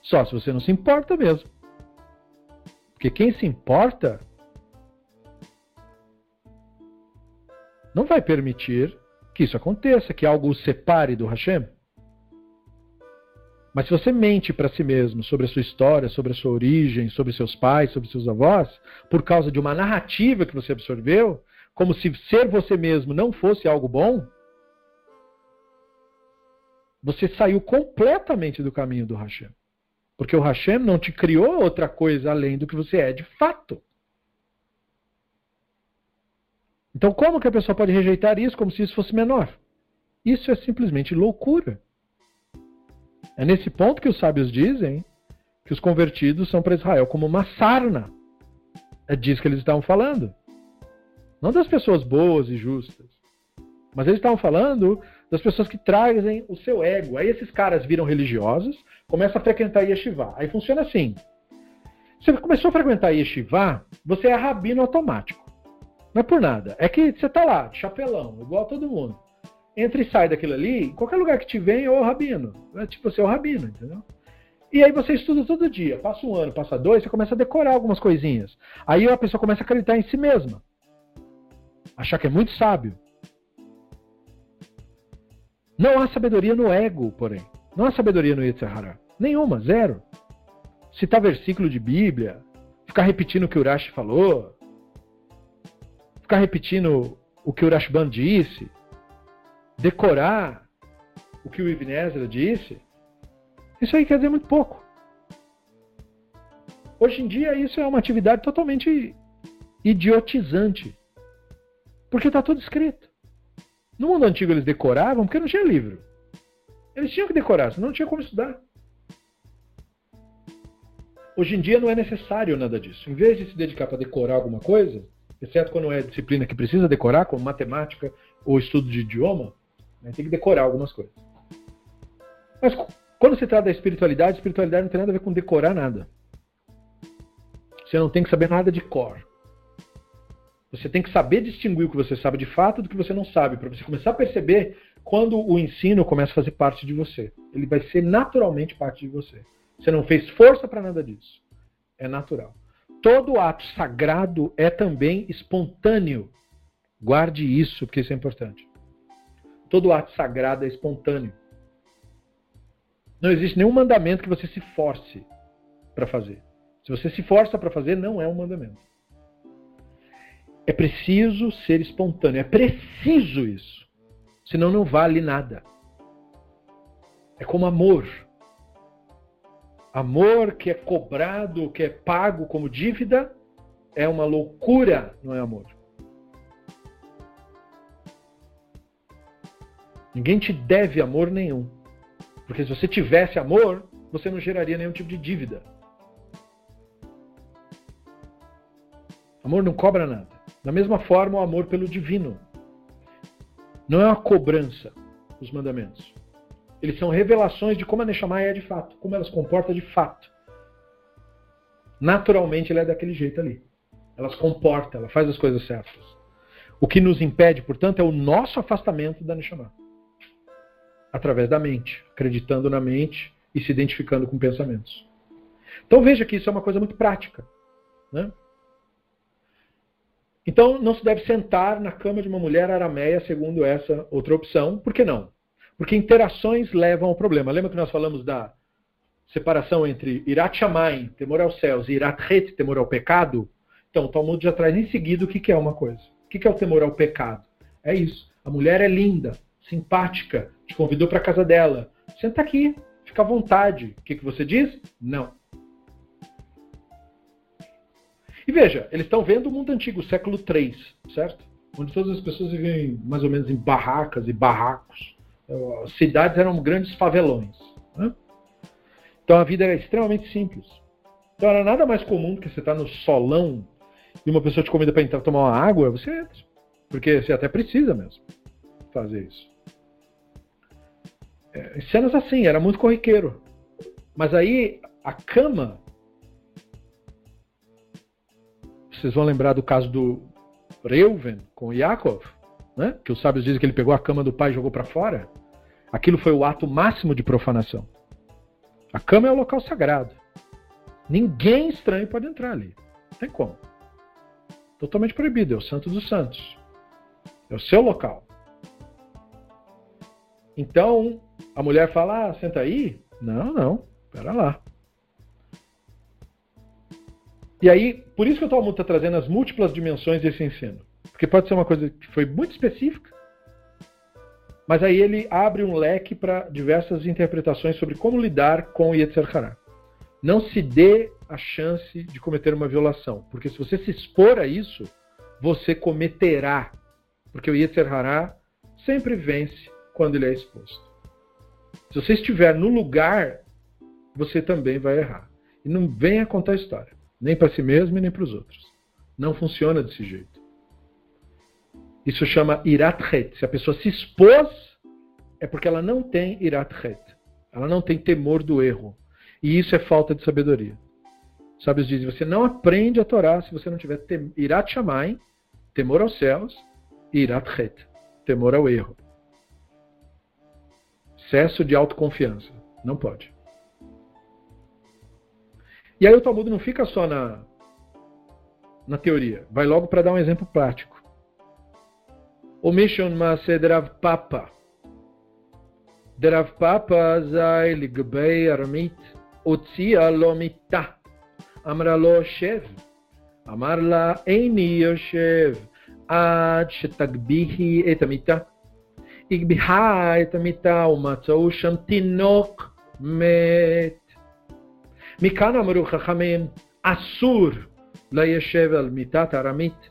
Só se você não se importa mesmo. Porque quem se importa não vai permitir que isso aconteça, que algo o separe do Hashem. Mas se você mente para si mesmo sobre a sua história, sobre a sua origem, sobre seus pais, sobre seus avós, por causa de uma narrativa que você absorveu, como se ser você mesmo não fosse algo bom, você saiu completamente do caminho do Hashem. Porque o Hashem não te criou outra coisa além do que você é de fato. Então, como que a pessoa pode rejeitar isso como se isso fosse menor? Isso é simplesmente loucura. É nesse ponto que os sábios dizem que os convertidos são para Israel como uma sarna. É disso que eles estavam falando. Não das pessoas boas e justas. Mas eles estavam falando das pessoas que trazem o seu ego. Aí esses caras viram religiosos, começam a frequentar Yeshiva. Aí funciona assim. Você começou a frequentar Yeshiva, você é rabino automático. Não é por nada. É que você tá lá, chapelão, igual a todo mundo. Entra e sai daquilo ali, qualquer lugar que te vem, é o rabino. É tipo, você é o rabino, entendeu? E aí você estuda todo dia. Passa um ano, passa dois, você começa a decorar algumas coisinhas. Aí a pessoa começa a acreditar em si mesma. Achar que é muito sábio. Não há sabedoria no ego, porém. Não há sabedoria no Yetzirah. Nenhuma, zero. Citar versículo de Bíblia, ficar repetindo o que Urashi falou. ficar repetindo o que o Rashban disse, decorar o que o Ibn Ezra disse, isso aí quer dizer muito pouco. Hoje em dia, isso é uma atividade totalmente idiotizante. Porque está tudo escrito. No mundo antigo eles decoravam porque não tinha livro. Eles tinham que decorar, senão não tinha como estudar. Hoje em dia não é necessário nada disso. Em vez de se dedicar para decorar alguma coisa, exceto quando é disciplina que precisa decorar, como matemática ou estudo de idioma, né, tem que decorar algumas coisas. Mas quando se trata da espiritualidade, espiritualidade não tem nada a ver com decorar nada. Você não tem que saber nada de cor. Você tem que saber distinguir o que você sabe de fato do que você não sabe, para você começar a perceber quando o ensino começa a fazer parte de você. Ele vai ser naturalmente parte de você. Você não fez força para nada disso. É natural. Todo ato sagrado é também espontâneo. Guarde isso, porque isso é importante. Todo ato sagrado é espontâneo. Não existe nenhum mandamento que você se force para fazer. Se você se força para fazer, não é um mandamento. É preciso ser espontâneo. É preciso isso. Senão não vale nada. É como amor. Amor que é cobrado, que é pago como dívida, é uma loucura, não é amor. Ninguém te deve amor nenhum. Porque se você tivesse amor, você não geraria nenhum tipo de dívida. Amor não cobra nada. Da mesma forma, o amor pelo divino. Não é uma cobrança, os mandamentos. Eles são revelações de como a Neshama é de fato, como ela se comporta de fato. Naturalmente, ela é daquele jeito ali. Ela se comporta, ela faz as coisas certas. O que nos impede, portanto, é o nosso afastamento da Neshama. Através da mente, acreditando na mente e se identificando com pensamentos. Então veja que isso é uma coisa muito prática. Né? Então, não se deve sentar na cama de uma mulher arameia, segundo essa outra opção. Por que não? Porque interações levam ao problema. Lembra que nós falamos da separação entre Irat Shamayim, temor aos céus, e Irat Het, temor ao pecado? Então, o Talmud já traz em seguida o que é uma coisa. O que é o temor ao pecado? É isso. A mulher é linda, simpática, te convidou para casa dela. Senta aqui, fica à vontade. O que você diz? Não. E veja, eles estão vendo o mundo antigo, século III, certo? Onde todas as pessoas viviam mais ou menos em barracas e barracos. As cidades eram grandes favelões. Né? Então a vida era extremamente simples. Então era nada mais comum que você estar tá no solão e uma pessoa te convida para entrar tomar uma água, você entra. Porque você até precisa mesmo fazer isso. É, cenas assim, era muito corriqueiro. Mas aí a cama vocês vão lembrar do caso do Reuven com Yaakov, né? que os sábios dizem que ele pegou a cama do pai e jogou para fora. Aquilo foi o ato máximo de profanação. A cama é o local sagrado. Ninguém estranho pode entrar ali. Não tem como. Totalmente proibido. É o santo dos santos. É o seu local. Então, a mulher fala: ah, senta aí. Não, não. Pera lá. E aí, por isso que o Talmud está trazendo as múltiplas dimensões desse ensino. Porque pode ser uma coisa que foi muito específica, mas aí ele abre um leque para diversas interpretações sobre como lidar com o Yetzer Hará. Não se dê a chance de cometer uma violação, porque se você se expor a isso, você cometerá. Porque o Yetzer Hará sempre vence quando ele é exposto. Se você estiver no lugar, você também vai errar. E não venha contar história nem para si mesmo e nem para os outros. Não funciona desse jeito. Isso chama irat Se a pessoa se expôs, é porque ela não tem irat Ela não tem temor do erro. E isso é falta de sabedoria. Sábios dizem, você não aprende a Torá se você não tiver irat shamayim, temor aos céus, e irat temor ao erro excesso de autoconfiança. Não pode. E aí o Talmud não fica só na, na teoria. Vai logo para dar um exemplo prático. o Omission Masedrav Papa. Drav Papa zay Ligbei Armit otsia Lomita amralo Shev Amar La Eini Yoshev Ad Shetagbihi Etamita את המיטה. הגביהה את המיטה ומצאו שם תינוק מת. מכאן אמרו חכמים, אסור לישב על מיטת ארמית.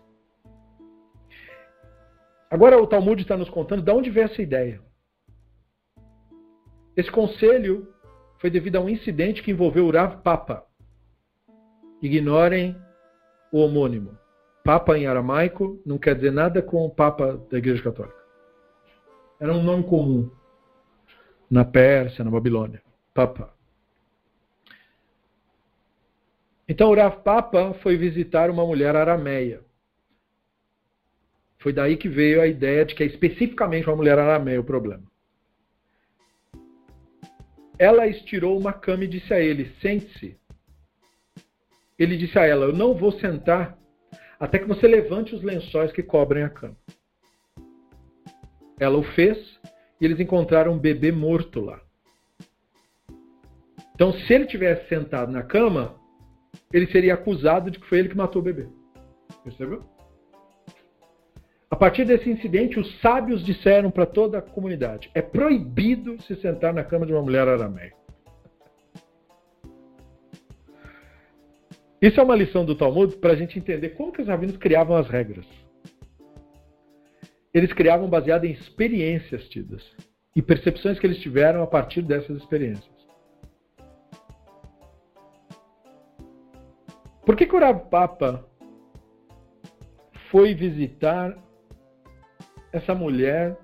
Agora o Talmud está nos contando de onde veio essa ideia. Esse conselho foi devido a um incidente que envolveu o Rav Papa. Ignorem o homônimo. Papa em aramaico não quer dizer nada com o Papa da Igreja Católica. Era um nome comum na Pérsia, na Babilônia. Papa. Então o Rav Papa foi visitar uma mulher arameia. Foi daí que veio a ideia de que é especificamente uma mulher arameia o problema. Ela estirou uma cama e disse a ele: Sente-se. Ele disse a ela: Eu não vou sentar até que você levante os lençóis que cobrem a cama. Ela o fez e eles encontraram um bebê morto lá. Então, se ele tivesse sentado na cama, ele seria acusado de que foi ele que matou o bebê. Percebeu? A partir desse incidente, os sábios disseram para toda a comunidade: é proibido se sentar na cama de uma mulher arameia. Isso é uma lição do Talmud para a gente entender como que os rabinos criavam as regras. Eles criavam baseado em experiências tidas e percepções que eles tiveram a partir dessas experiências. Por que, que Papa foi visitar essa mulher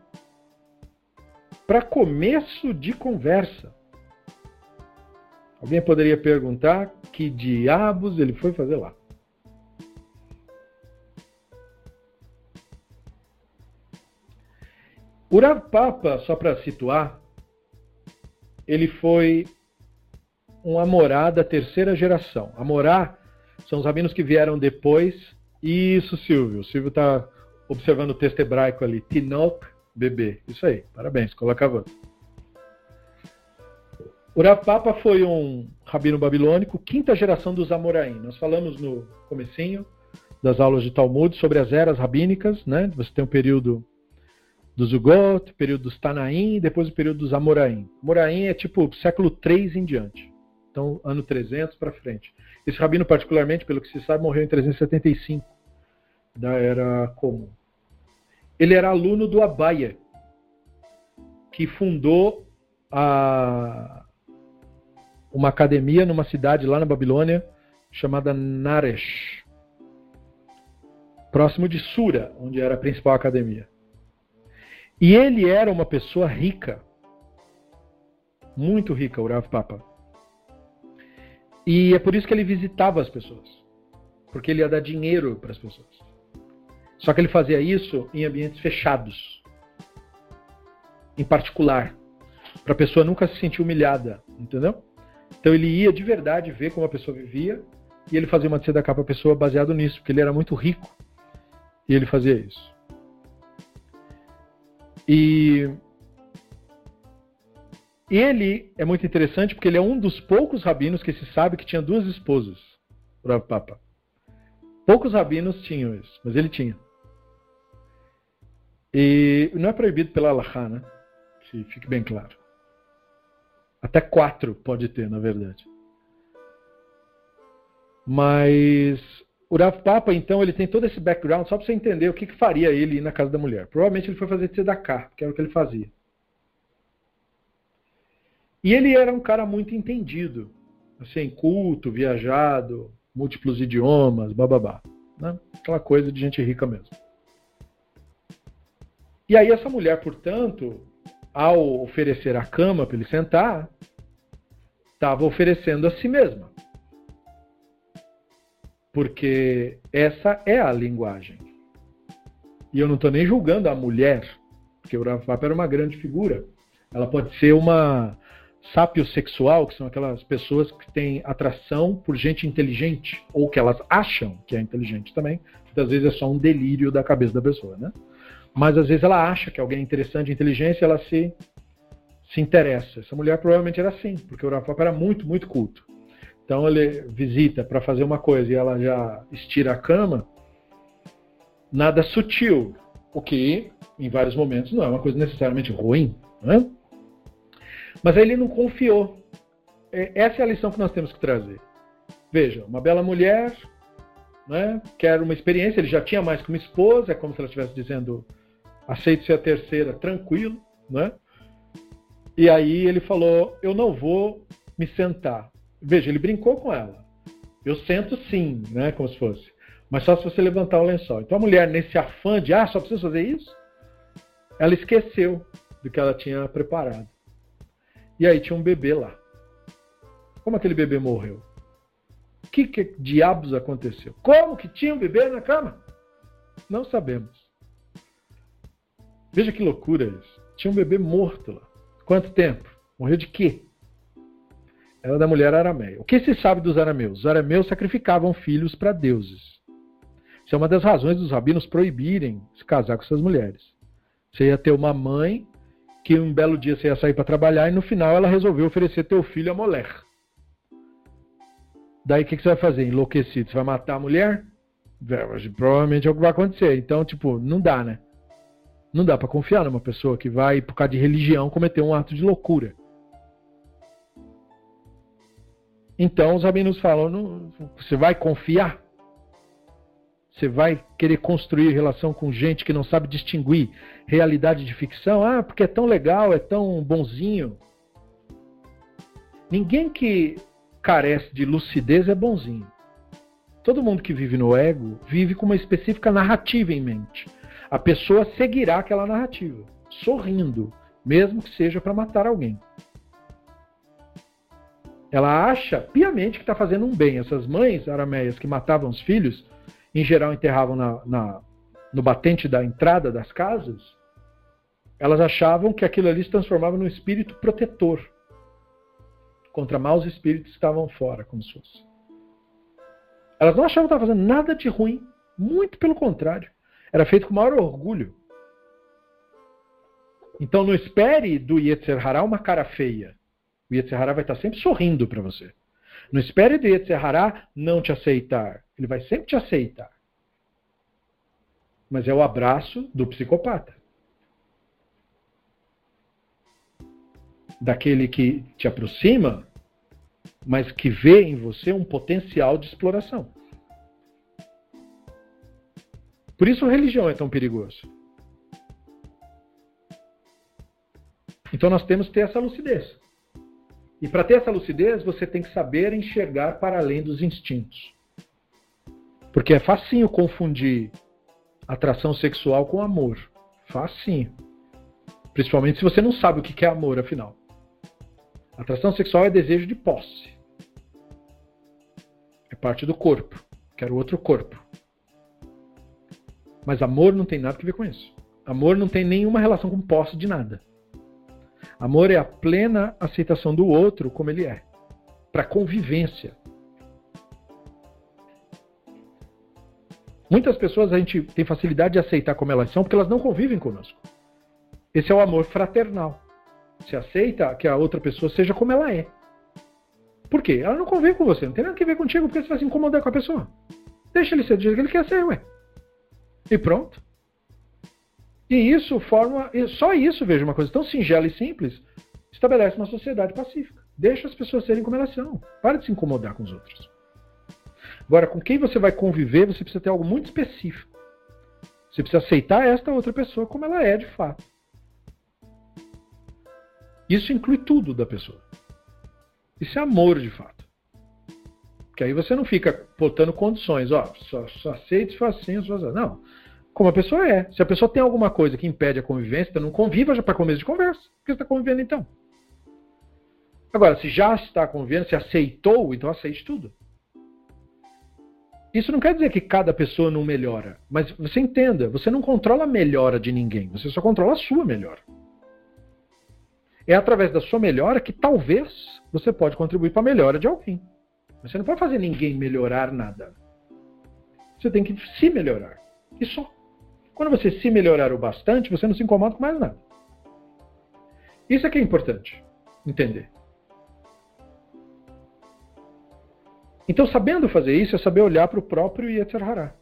para começo de conversa? Alguém poderia perguntar que diabos ele foi fazer lá? O Rav Papa, só para situar, ele foi um Amorá da terceira geração. Amorá são os rabinos que vieram depois. Isso, Silvio. O Silvio está observando o texto hebraico ali. Tinok, bebê. Isso aí. Parabéns. Coloca O Rav Papa foi um rabino babilônico, quinta geração dos Amoraim. Nós falamos no comecinho das aulas de Talmud sobre as eras rabínicas, né? Você tem o período dos Zugot, o período dos Tanaim depois o período dos Amoraim. Amoraim é tipo século 3 em diante. Então, ano 300 para frente. Esse rabino, particularmente, pelo que se sabe, morreu em 375 da era comum. Ele era aluno do Abaia, que fundou a, uma academia numa cidade lá na Babilônia chamada Naresh, próximo de Sura, onde era a principal academia. E ele era uma pessoa rica, muito rica, o Rav Papa. E é por isso que ele visitava as pessoas. Porque ele ia dar dinheiro para as pessoas. Só que ele fazia isso em ambientes fechados. Em particular. Para a pessoa nunca se sentir humilhada. Entendeu? Então ele ia de verdade ver como a pessoa vivia. E ele fazia uma tzedakah para a pessoa baseado nisso. Porque ele era muito rico. E ele fazia isso. E ele é muito interessante porque ele é um dos poucos rabinos que se sabe que tinha duas esposas, o Papa. Poucos rabinos tinham isso, mas ele tinha. E não é proibido pela Allahá, né? Que fique bem claro. Até quatro pode ter, na verdade. Mas o Rav Papa, então, ele tem todo esse background só para você entender o que, que faria ele ir na casa da mulher. Provavelmente ele foi fazer tzedakah, que era o que ele fazia. E ele era um cara muito entendido, assim, culto, viajado, múltiplos idiomas, bababá. Né? Aquela coisa de gente rica mesmo. E aí essa mulher, portanto, ao oferecer a cama para ele sentar, estava oferecendo a si mesma. Porque essa é a linguagem. E eu não estou nem julgando a mulher, porque o Papa era uma grande figura. Ela pode ser uma sapiosexual, que são aquelas pessoas que têm atração por gente inteligente, ou que elas acham que é inteligente também. Muitas vezes é só um delírio da cabeça da pessoa, né? Mas às vezes ela acha que alguém é interessante, inteligente, e ela se, se interessa. Essa mulher provavelmente era assim, porque o Rafa era muito, muito culto. Então ele visita para fazer uma coisa e ela já estira a cama. nada sutil, o que em vários momentos não é uma coisa necessariamente ruim. Né? Mas aí ele não confiou. É, essa é a lição que nós temos que trazer. Veja, uma bela mulher, né, quer uma experiência, ele já tinha mais que uma esposa, é como se ela estivesse dizendo, aceito ser a terceira, tranquilo, né? E aí ele falou, eu não vou me sentar. Veja, ele brincou com ela. Eu sento sim, né, como se fosse. Mas só se você levantar o lençol. Então a mulher, nesse afã de, ah, só preciso fazer isso, ela esqueceu do que ela tinha preparado. E aí tinha um bebê lá. Como aquele bebê morreu? O que, que diabos aconteceu? Como que tinha um bebê na cama? Não sabemos. Veja que loucura isso. Tinha um bebê morto lá. Quanto tempo? Morreu de quê? Era da mulher arameia. O que se sabe dos arameus? Os arameus sacrificavam filhos para deuses. Isso é uma das razões dos rabinos proibirem se casar com essas mulheres. Você ia ter uma mãe que um belo dia você ia sair para trabalhar e no final ela resolveu oferecer teu filho a mulher. Daí o que, que, você vai fazer? Enlouquecido? Você vai matar a mulher? Provavelmente é o que vai acontecer. Então, tipo, não dá, né? Não dá para confiar numa pessoa que vai, por causa de religião, cometer um ato de loucura. Então os rabinos falam: não, você vai confiar? Você vai querer construir relação com gente que não sabe distinguir realidade de ficção? Ah, porque é tão legal, é tão bonzinho. Ninguém que carece de lucidez é bonzinho. Todo mundo que vive no ego vive com uma específica narrativa em mente. A pessoa seguirá aquela narrativa, sorrindo, mesmo que seja para matar alguém. Ela acha piamente que está fazendo um bem. Essas mães arameias que matavam os filhos em geral enterravam na, na, no batente da entrada das casas, elas achavam que aquilo ali se transformava num espírito protetor contra maus espíritos que estavam fora, como se fosse. Elas não achavam que estavam fazendo nada de ruim, muito pelo contrário. Era feito com maior orgulho. Então não espere do Yetzer Hará uma cara feia. O Yetzer Hará vai estar sempre sorrindo para você. Não espere do Yetzer Hará não te aceitar. Ele vai sempre te aceitar. Mas é o abraço do psicopata. Daquele que te aproxima, mas que vê em você um potencial de exploração. Por isso a religião é tão perigoso. Então nós temos que ter essa lucidez. E para ter essa lucidez, você tem que saber enxergar para além dos instintos. Porque é facinho confundir atração sexual com amor. Facinho. Principalmente se você não sabe o que é amor, afinal. Atração sexual é desejo de posse. É parte do corpo. Quero outro corpo. Mas amor não tem nada a ver com isso. Amor não tem nenhuma relação com posse de nada. Amor é a plena aceitação do outro como ele é. Para convivência. Muitas pessoas a gente tem facilidade de aceitar como elas são porque elas não convivem conosco. Esse é o amor fraternal. Você aceita que a outra pessoa seja como ela é. Por quê? Ela não convive com você, não tem nada a ver contigo, porque você vai se incomodar com a pessoa. Deixa ele ser do jeito que ele quer ser, ué. E pronto. E isso forma. Só isso, veja, uma coisa tão singela e simples, estabelece uma sociedade pacífica. Deixa as pessoas serem como elas são. Para de se incomodar com os outros. Agora, com quem você vai conviver, você precisa ter algo muito específico. Você precisa aceitar esta outra pessoa como ela é de fato. Isso inclui tudo da pessoa. Isso é amor de fato. Porque aí você não fica botando condições, ó, só, só aceite se for assim, só assim. Não. Como a pessoa é. Se a pessoa tem alguma coisa que impede a convivência, então não conviva já para começo de conversa. Por que você está convivendo então? Agora, se já está convivendo, se aceitou, então aceite tudo. Isso não quer dizer que cada pessoa não melhora, mas você entenda, você não controla a melhora de ninguém, você só controla a sua melhora. É através da sua melhora que talvez você pode contribuir para a melhora de alguém. Você não pode fazer ninguém melhorar nada. Você tem que se melhorar. E só. Quando você se melhorar o bastante, você não se incomoda com mais nada. Isso é que é importante entender. Então, sabendo fazer isso, é saber olhar para o próprio Yetzer Hará.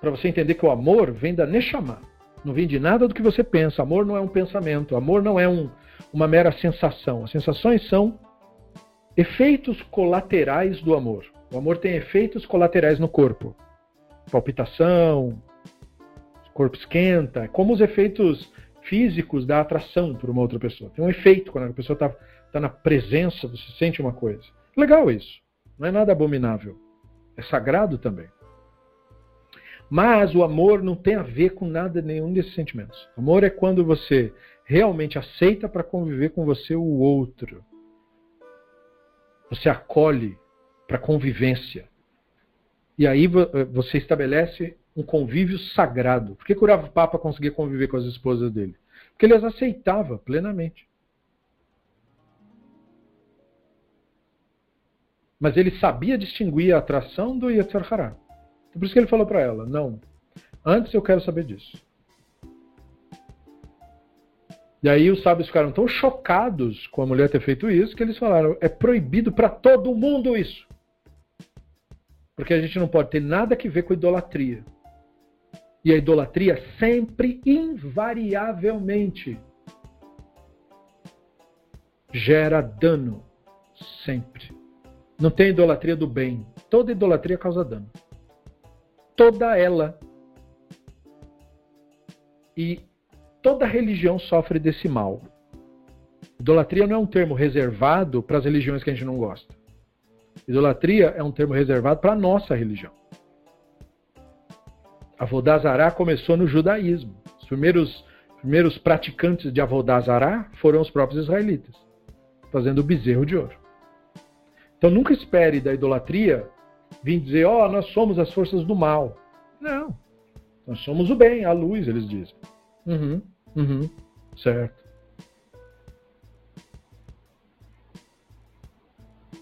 para você entender que o amor vem da Neshama. Não vem de nada do que você pensa. Amor não é um pensamento. Amor não é um, uma mera sensação. As sensações são efeitos colaterais do amor. O amor tem efeitos colaterais no corpo. Palpitação, corpo esquenta, é como os efeitos físicos da atração por uma outra pessoa. Tem um efeito quando a pessoa está tá na presença, você sente uma coisa. Legal isso. Não é nada abominável. É sagrado também. Mas o amor não tem a ver com nada, nenhum desses sentimentos. Amor é quando você realmente aceita para conviver com você o outro. Você acolhe para convivência. E aí eh, você estabelece um convívio sagrado. Por que, que o Papa conseguia conviver com as esposas dele? Porque ele as aceitava plenamente. Mas ele sabia distinguir a atração do Yetzer Hará. Por isso que ele falou para ela: não, antes eu quero saber disso. E aí os sábios ficaram tão chocados com a mulher ter feito isso que eles falaram: é proibido para todo mundo isso. Porque a gente não pode ter nada que ver com idolatria. E a idolatria sempre, invariavelmente, gera dano. Sempre. Não tem idolatria do bem. Toda idolatria causa dano. Toda ela. E toda religião sofre desse mal. Idolatria não é um termo reservado para as religiões que a gente não gosta. Idolatria é um termo reservado para a nossa religião. Avodazará começou no judaísmo. Os primeiros, primeiros praticantes de Avodazará foram os próprios israelitas, fazendo o bezerro de ouro. Então nunca espere da idolatria vir dizer, ó, oh, nós somos as forças do mal. Não. Nós somos o bem, a luz, eles dizem. Uhum, uhum, certo.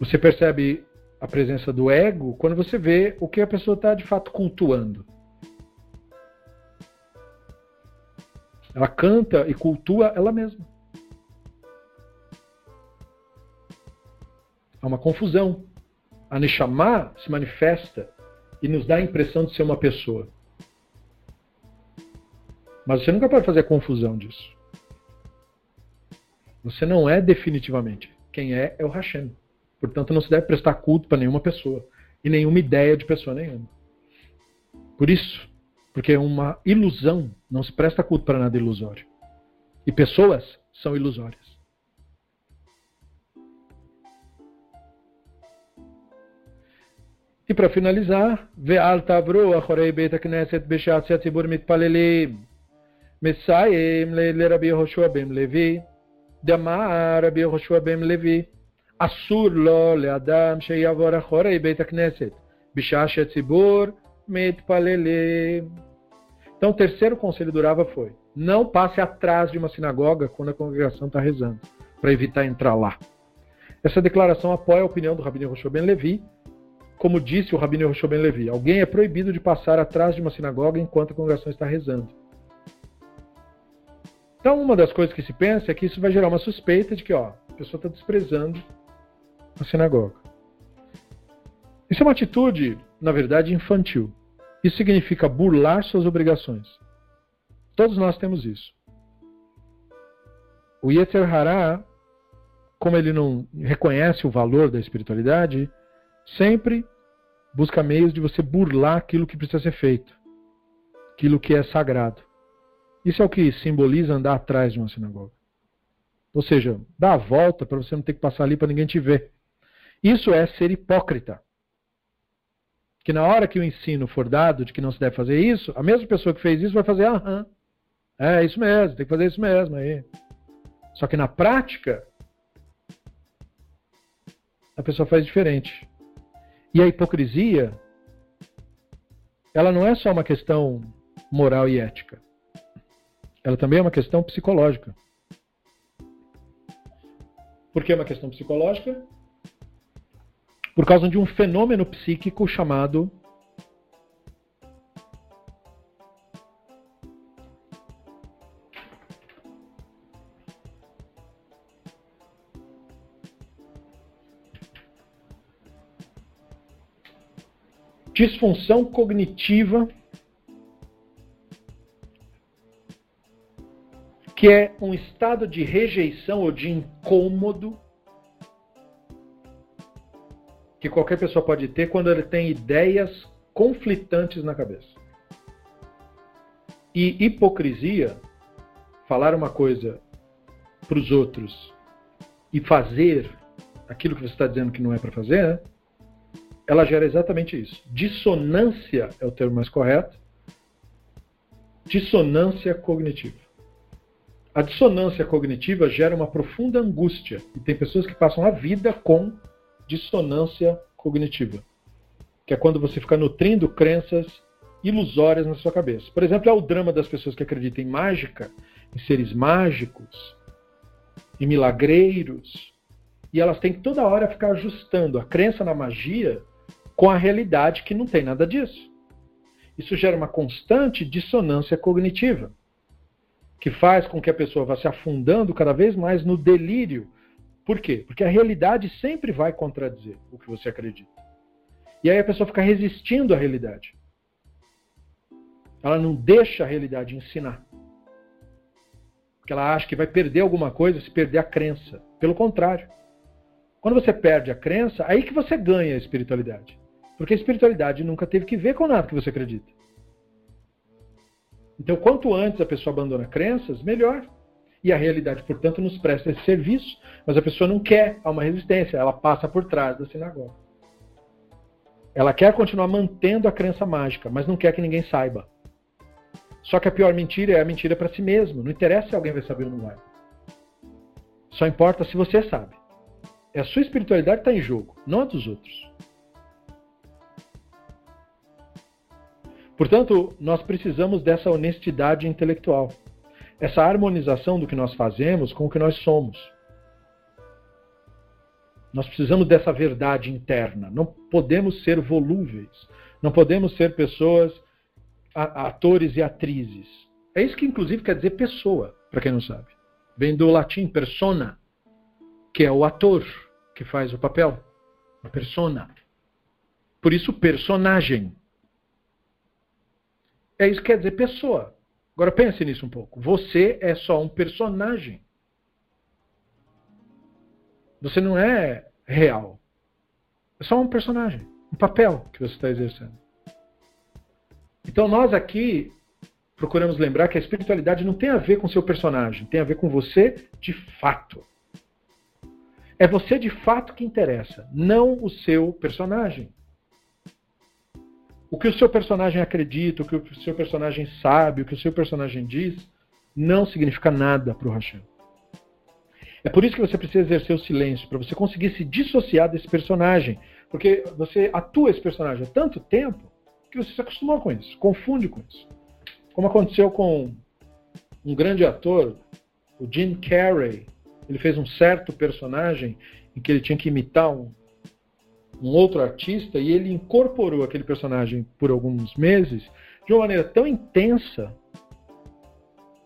Você percebe a presença do ego quando você vê o que a pessoa está de fato cultuando. Ela canta e cultua ela mesma. Há uma confusão. A Neshama se manifesta e nos dá a impressão de ser uma pessoa. Mas você nunca pode fazer a confusão disso. Você não é definitivamente. Quem é, é o Hashem. Portanto, não se deve prestar culto para nenhuma pessoa. E nenhuma ideia de pessoa nenhuma. Por isso, porque é uma ilusão, não se presta culto para nada ilusório. E pessoas são ilusórias. E para finalizar, Ve'al tavru achorei beit knesset b'shat she'atzibur mitpalelim. Messayim le'Rabi Yehoshua ben Levi. Damar Rabbi Yehoshua ben Levi. אסור לו לאדם שיעבור אחורי בית הכנסת, בשעה שהציבור מתפללים. Então, o terceiro conselho do Rava foi: não passe atrás de uma sinagoga quando a congregação está rezando, para evitar entrar lá. Essa declaração apoia a opinião do Rabino Roshua Ben Levi, como disse o Rabino Roshua Ben Levi: alguém é proibido de passar atrás de uma sinagoga enquanto a congregação está rezando. Então, uma das coisas que se pensa é que isso vai gerar uma suspeita de que ó, a pessoa está desprezando a sinagoga. Isso é uma atitude, na verdade, infantil. Isso significa burlar suas obrigações. Todos nós temos isso. O Yeter Hará, como ele não reconhece o valor da espiritualidade, sempre busca meios de você burlar aquilo que precisa ser feito, aquilo que é sagrado. Isso é o que simboliza andar atrás de uma sinagoga. Ou seja, dá a volta para você não ter que passar ali para ninguém te ver. Isso é ser hipócrita. Que na hora que o ensino for dado de que não se deve fazer isso, a mesma pessoa que fez isso vai fazer, aham, é isso mesmo, tem que fazer isso mesmo aí. Só que na prática, a pessoa faz diferente. E a hipocrisia, ela não é só uma questão moral e ética. Ela também é uma questão psicológica. Por que é uma questão psicológica? por causa de um fenômeno psíquico chamado disfunção cognitiva, que é um estado de rejeição ou de incômodo que qualquer pessoa pode ter quando ele tem ideias conflitantes na cabeça. E hipocrisia, falar uma coisa para os outros e fazer aquilo que você está dizendo que não é para fazer, né? ela gera exatamente isso. Dissonância é o termo mais correto. Dissonância cognitiva. A dissonância cognitiva gera uma profunda angústia e tem pessoas que passam a vida com dissonância cognitiva, que é quando você fica nutrindo crenças ilusórias na sua cabeça. Por exemplo, é o drama das pessoas que acreditam em mágica, em seres mágicos, em milagreiros, e elas têm que toda hora ficar ajustando a crença na magia com a realidade que não tem nada disso. Isso gera uma constante dissonância cognitiva, que faz com que a pessoa vá se afundando cada vez mais no delírio por quê? Porque a realidade sempre vai contradizer o que você acredita. E aí a pessoa fica resistindo à realidade. Ela não deixa a realidade ensinar. Porque ela acha que vai perder alguma coisa se perder a crença. Pelo contrário. Quando você perde a crença, aí que você ganha a espiritualidade. Porque a espiritualidade nunca teve que ver com nada que você acredita. Então, quanto antes a pessoa abandona crenças, melhor. E a realidade, portanto, nos presta esse serviço, mas a pessoa não quer, há uma resistência, ela passa por trás da sinagoga. Ela quer continuar mantendo a crença mágica, mas não quer que ninguém saiba. Só que a pior mentira é a mentira para si mesmo. Não interessa se alguém vai saber ou não vai. Só importa se você sabe. É a sua espiritualidade que está em jogo, não a dos outros. Portanto, nós precisamos dessa honestidade intelectual essa harmonização do que nós fazemos com o que nós somos. Nós precisamos dessa verdade interna. Não podemos ser volúveis. Não podemos ser pessoas, atores e atrizes. É isso que, inclusive, quer dizer pessoa, para quem não sabe. Vem do latim persona, que é o ator que faz o papel. A persona. Por isso, personagem. É isso que quer dizer pessoa. Agora pense nisso um pouco. Você é só um personagem. Você não é real. É só um personagem, um papel que você está exercendo. Então nós aqui procuramos lembrar que a espiritualidade não tem a ver com seu personagem, tem a ver com você de fato. É você de fato que interessa, não o seu personagem. O que o seu personagem acredita, o que o seu personagem sabe, o que o seu personagem diz, não significa nada para o Hashem. É por isso que você precisa exercer o silêncio, para você conseguir se dissociar desse personagem. Porque você atua esse personagem há tanto tempo que você se acostumou com isso, confunde com isso. Como aconteceu com um grande ator, o Jim Carrey. Ele fez um certo personagem em que ele tinha que imitar um, um outro artista e ele incorporou aquele personagem por alguns meses de uma maneira tão intensa,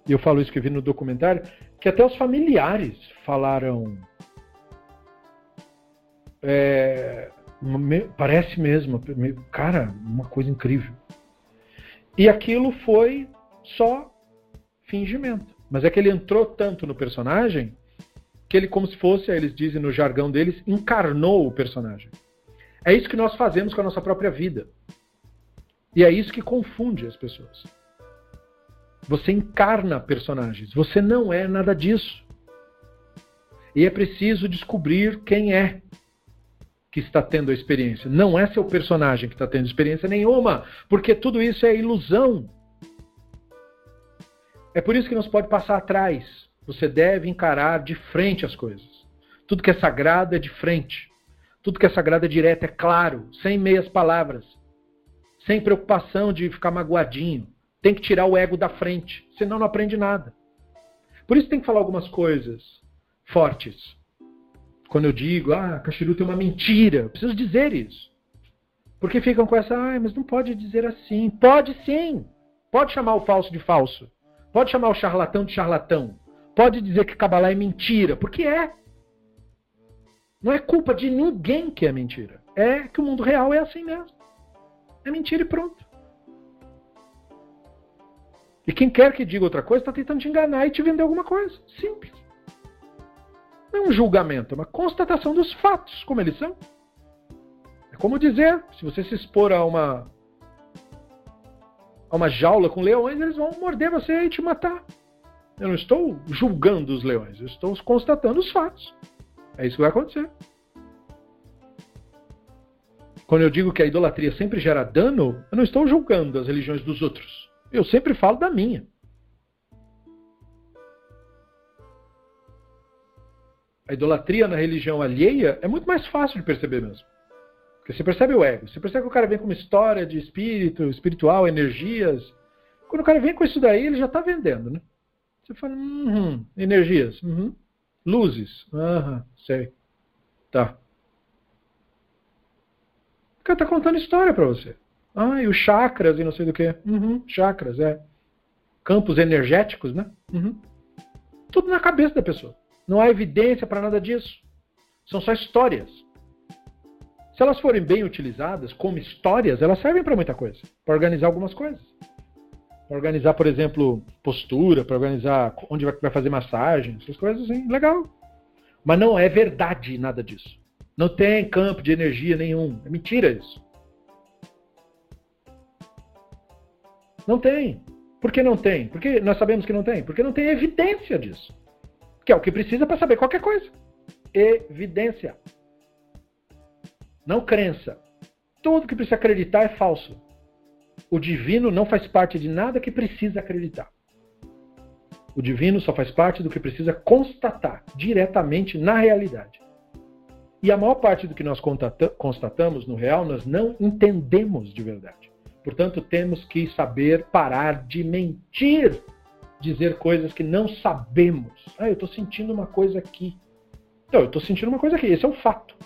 e eu falo isso que eu vi no documentário, que até os familiares falaram. É, parece mesmo, cara, uma coisa incrível. E aquilo foi só fingimento. Mas é que ele entrou tanto no personagem que ele, como se fosse, eles dizem no jargão deles, encarnou o personagem. É isso que nós fazemos com a nossa própria vida. E é isso que confunde as pessoas. Você encarna personagens. Você não é nada disso. E é preciso descobrir quem é que está tendo a experiência. Não é seu personagem que está tendo experiência nenhuma, porque tudo isso é ilusão. É por isso que não se pode passar atrás. Você deve encarar de frente as coisas. Tudo que é sagrado é de frente. Tudo que é sagrado é direto, é claro, sem meias palavras, sem preocupação de ficar magoadinho. Tem que tirar o ego da frente, senão não aprende nada. Por isso tem que falar algumas coisas fortes. Quando eu digo, ah, Caxiru tem uma mentira, eu preciso dizer isso. Porque ficam com essa, ah, mas não pode dizer assim. Pode sim. Pode chamar o falso de falso. Pode chamar o charlatão de charlatão. Pode dizer que Kabbalah é mentira, porque é. Não é culpa de ninguém que é mentira. É que o mundo real é assim mesmo. É mentira e pronto. E quem quer que diga outra coisa está tentando te enganar e te vender alguma coisa. Simples. Não é um julgamento, é uma constatação dos fatos, como eles são. É como dizer, se você se expor a uma a uma jaula com leões, eles vão morder você e te matar. Eu não estou julgando os leões, eu estou constatando os fatos. É isso que vai acontecer. Quando eu digo que a idolatria sempre gera dano, eu não estou julgando as religiões dos outros. Eu sempre falo da minha. A idolatria na religião alheia é muito mais fácil de perceber mesmo. Porque você percebe o ego, você percebe que o cara vem com uma história de espírito, espiritual, energias. Quando o cara vem com isso daí, ele já está vendendo, né? Você fala, uhum, energias, uhum. Luzes, aham, sei. Tá. O cara está contando história para você. Ah, e os chakras e não sei do que. Uhum, chakras, é. Campos energéticos, né? Uhum. Tudo na cabeça da pessoa. Não há evidência para nada disso. São só histórias. Se elas forem bem utilizadas como histórias, elas servem para muita coisa. Para organizar algumas coisas. Para organizar, por exemplo, postura, para organizar onde vai fazer massagem, essas coisas assim, legal. Mas não é verdade nada disso. Não tem campo de energia nenhum. É mentira isso. Não tem. Por que não tem? Porque nós sabemos que não tem? Porque não tem evidência disso. Que é o que precisa para saber qualquer coisa. Evidência. Não crença. Tudo que precisa acreditar é falso. O divino não faz parte de nada que precisa acreditar. O divino só faz parte do que precisa constatar diretamente na realidade. E a maior parte do que nós constatamos no real, nós não entendemos de verdade. Portanto, temos que saber parar de mentir, dizer coisas que não sabemos. Ah, eu estou sentindo uma coisa aqui. Então, eu estou sentindo uma coisa aqui. Esse é um fato.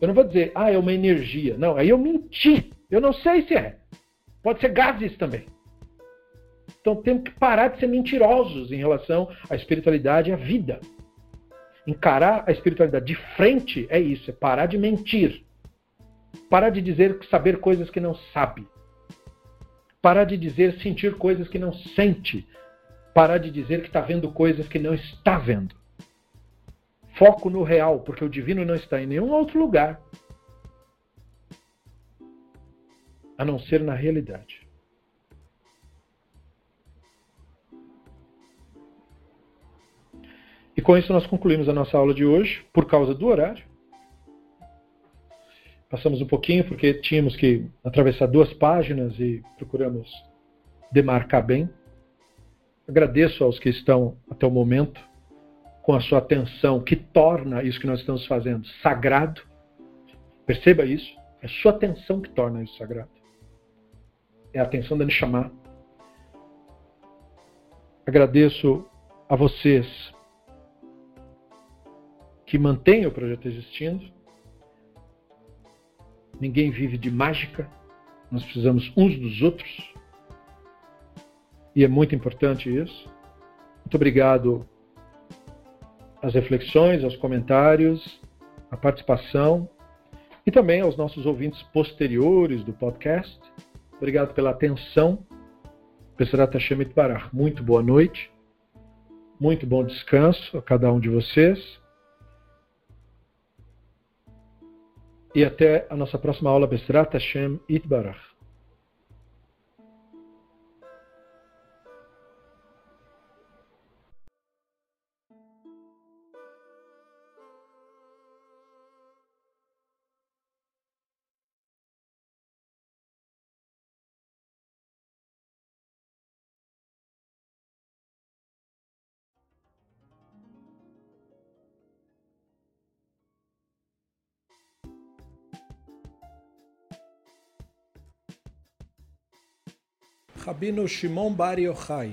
Eu não vou dizer, ah, é uma energia. Não, aí eu menti. Eu não sei se é. Pode ser gases também. Então temos que parar de ser mentirosos em relação à espiritualidade e à vida. Encarar a espiritualidade de frente é isso, é parar de mentir. Parar de dizer saber coisas que não sabe. Parar de dizer sentir coisas que não sente. Parar de dizer que está vendo coisas que não está vendo. Foco no real, porque o divino não está em nenhum outro lugar a não ser na realidade. E com isso nós concluímos a nossa aula de hoje, por causa do horário. Passamos um pouquinho porque tínhamos que atravessar duas páginas e procuramos demarcar bem. Agradeço aos que estão até o momento com a sua atenção, que torna isso que nós estamos fazendo sagrado. Perceba isso. É sua atenção que torna isso sagrado. É a atenção da Neshama. Agradeço a vocês que mantêm o projeto existindo. Ninguém vive de mágica. Nós precisamos uns dos outros. E é muito importante isso. Muito obrigado as reflexões, aos comentários, a participação e também aos nossos ouvintes posteriores do podcast. Obrigado pela atenção. Pessorat Hashem Barach. Muito boa noite. Muito bom descanso a cada um de vocês. E até a nossa próxima aula, Besrat Hashem Itbarach. Rabino Shimon Bar Yochai,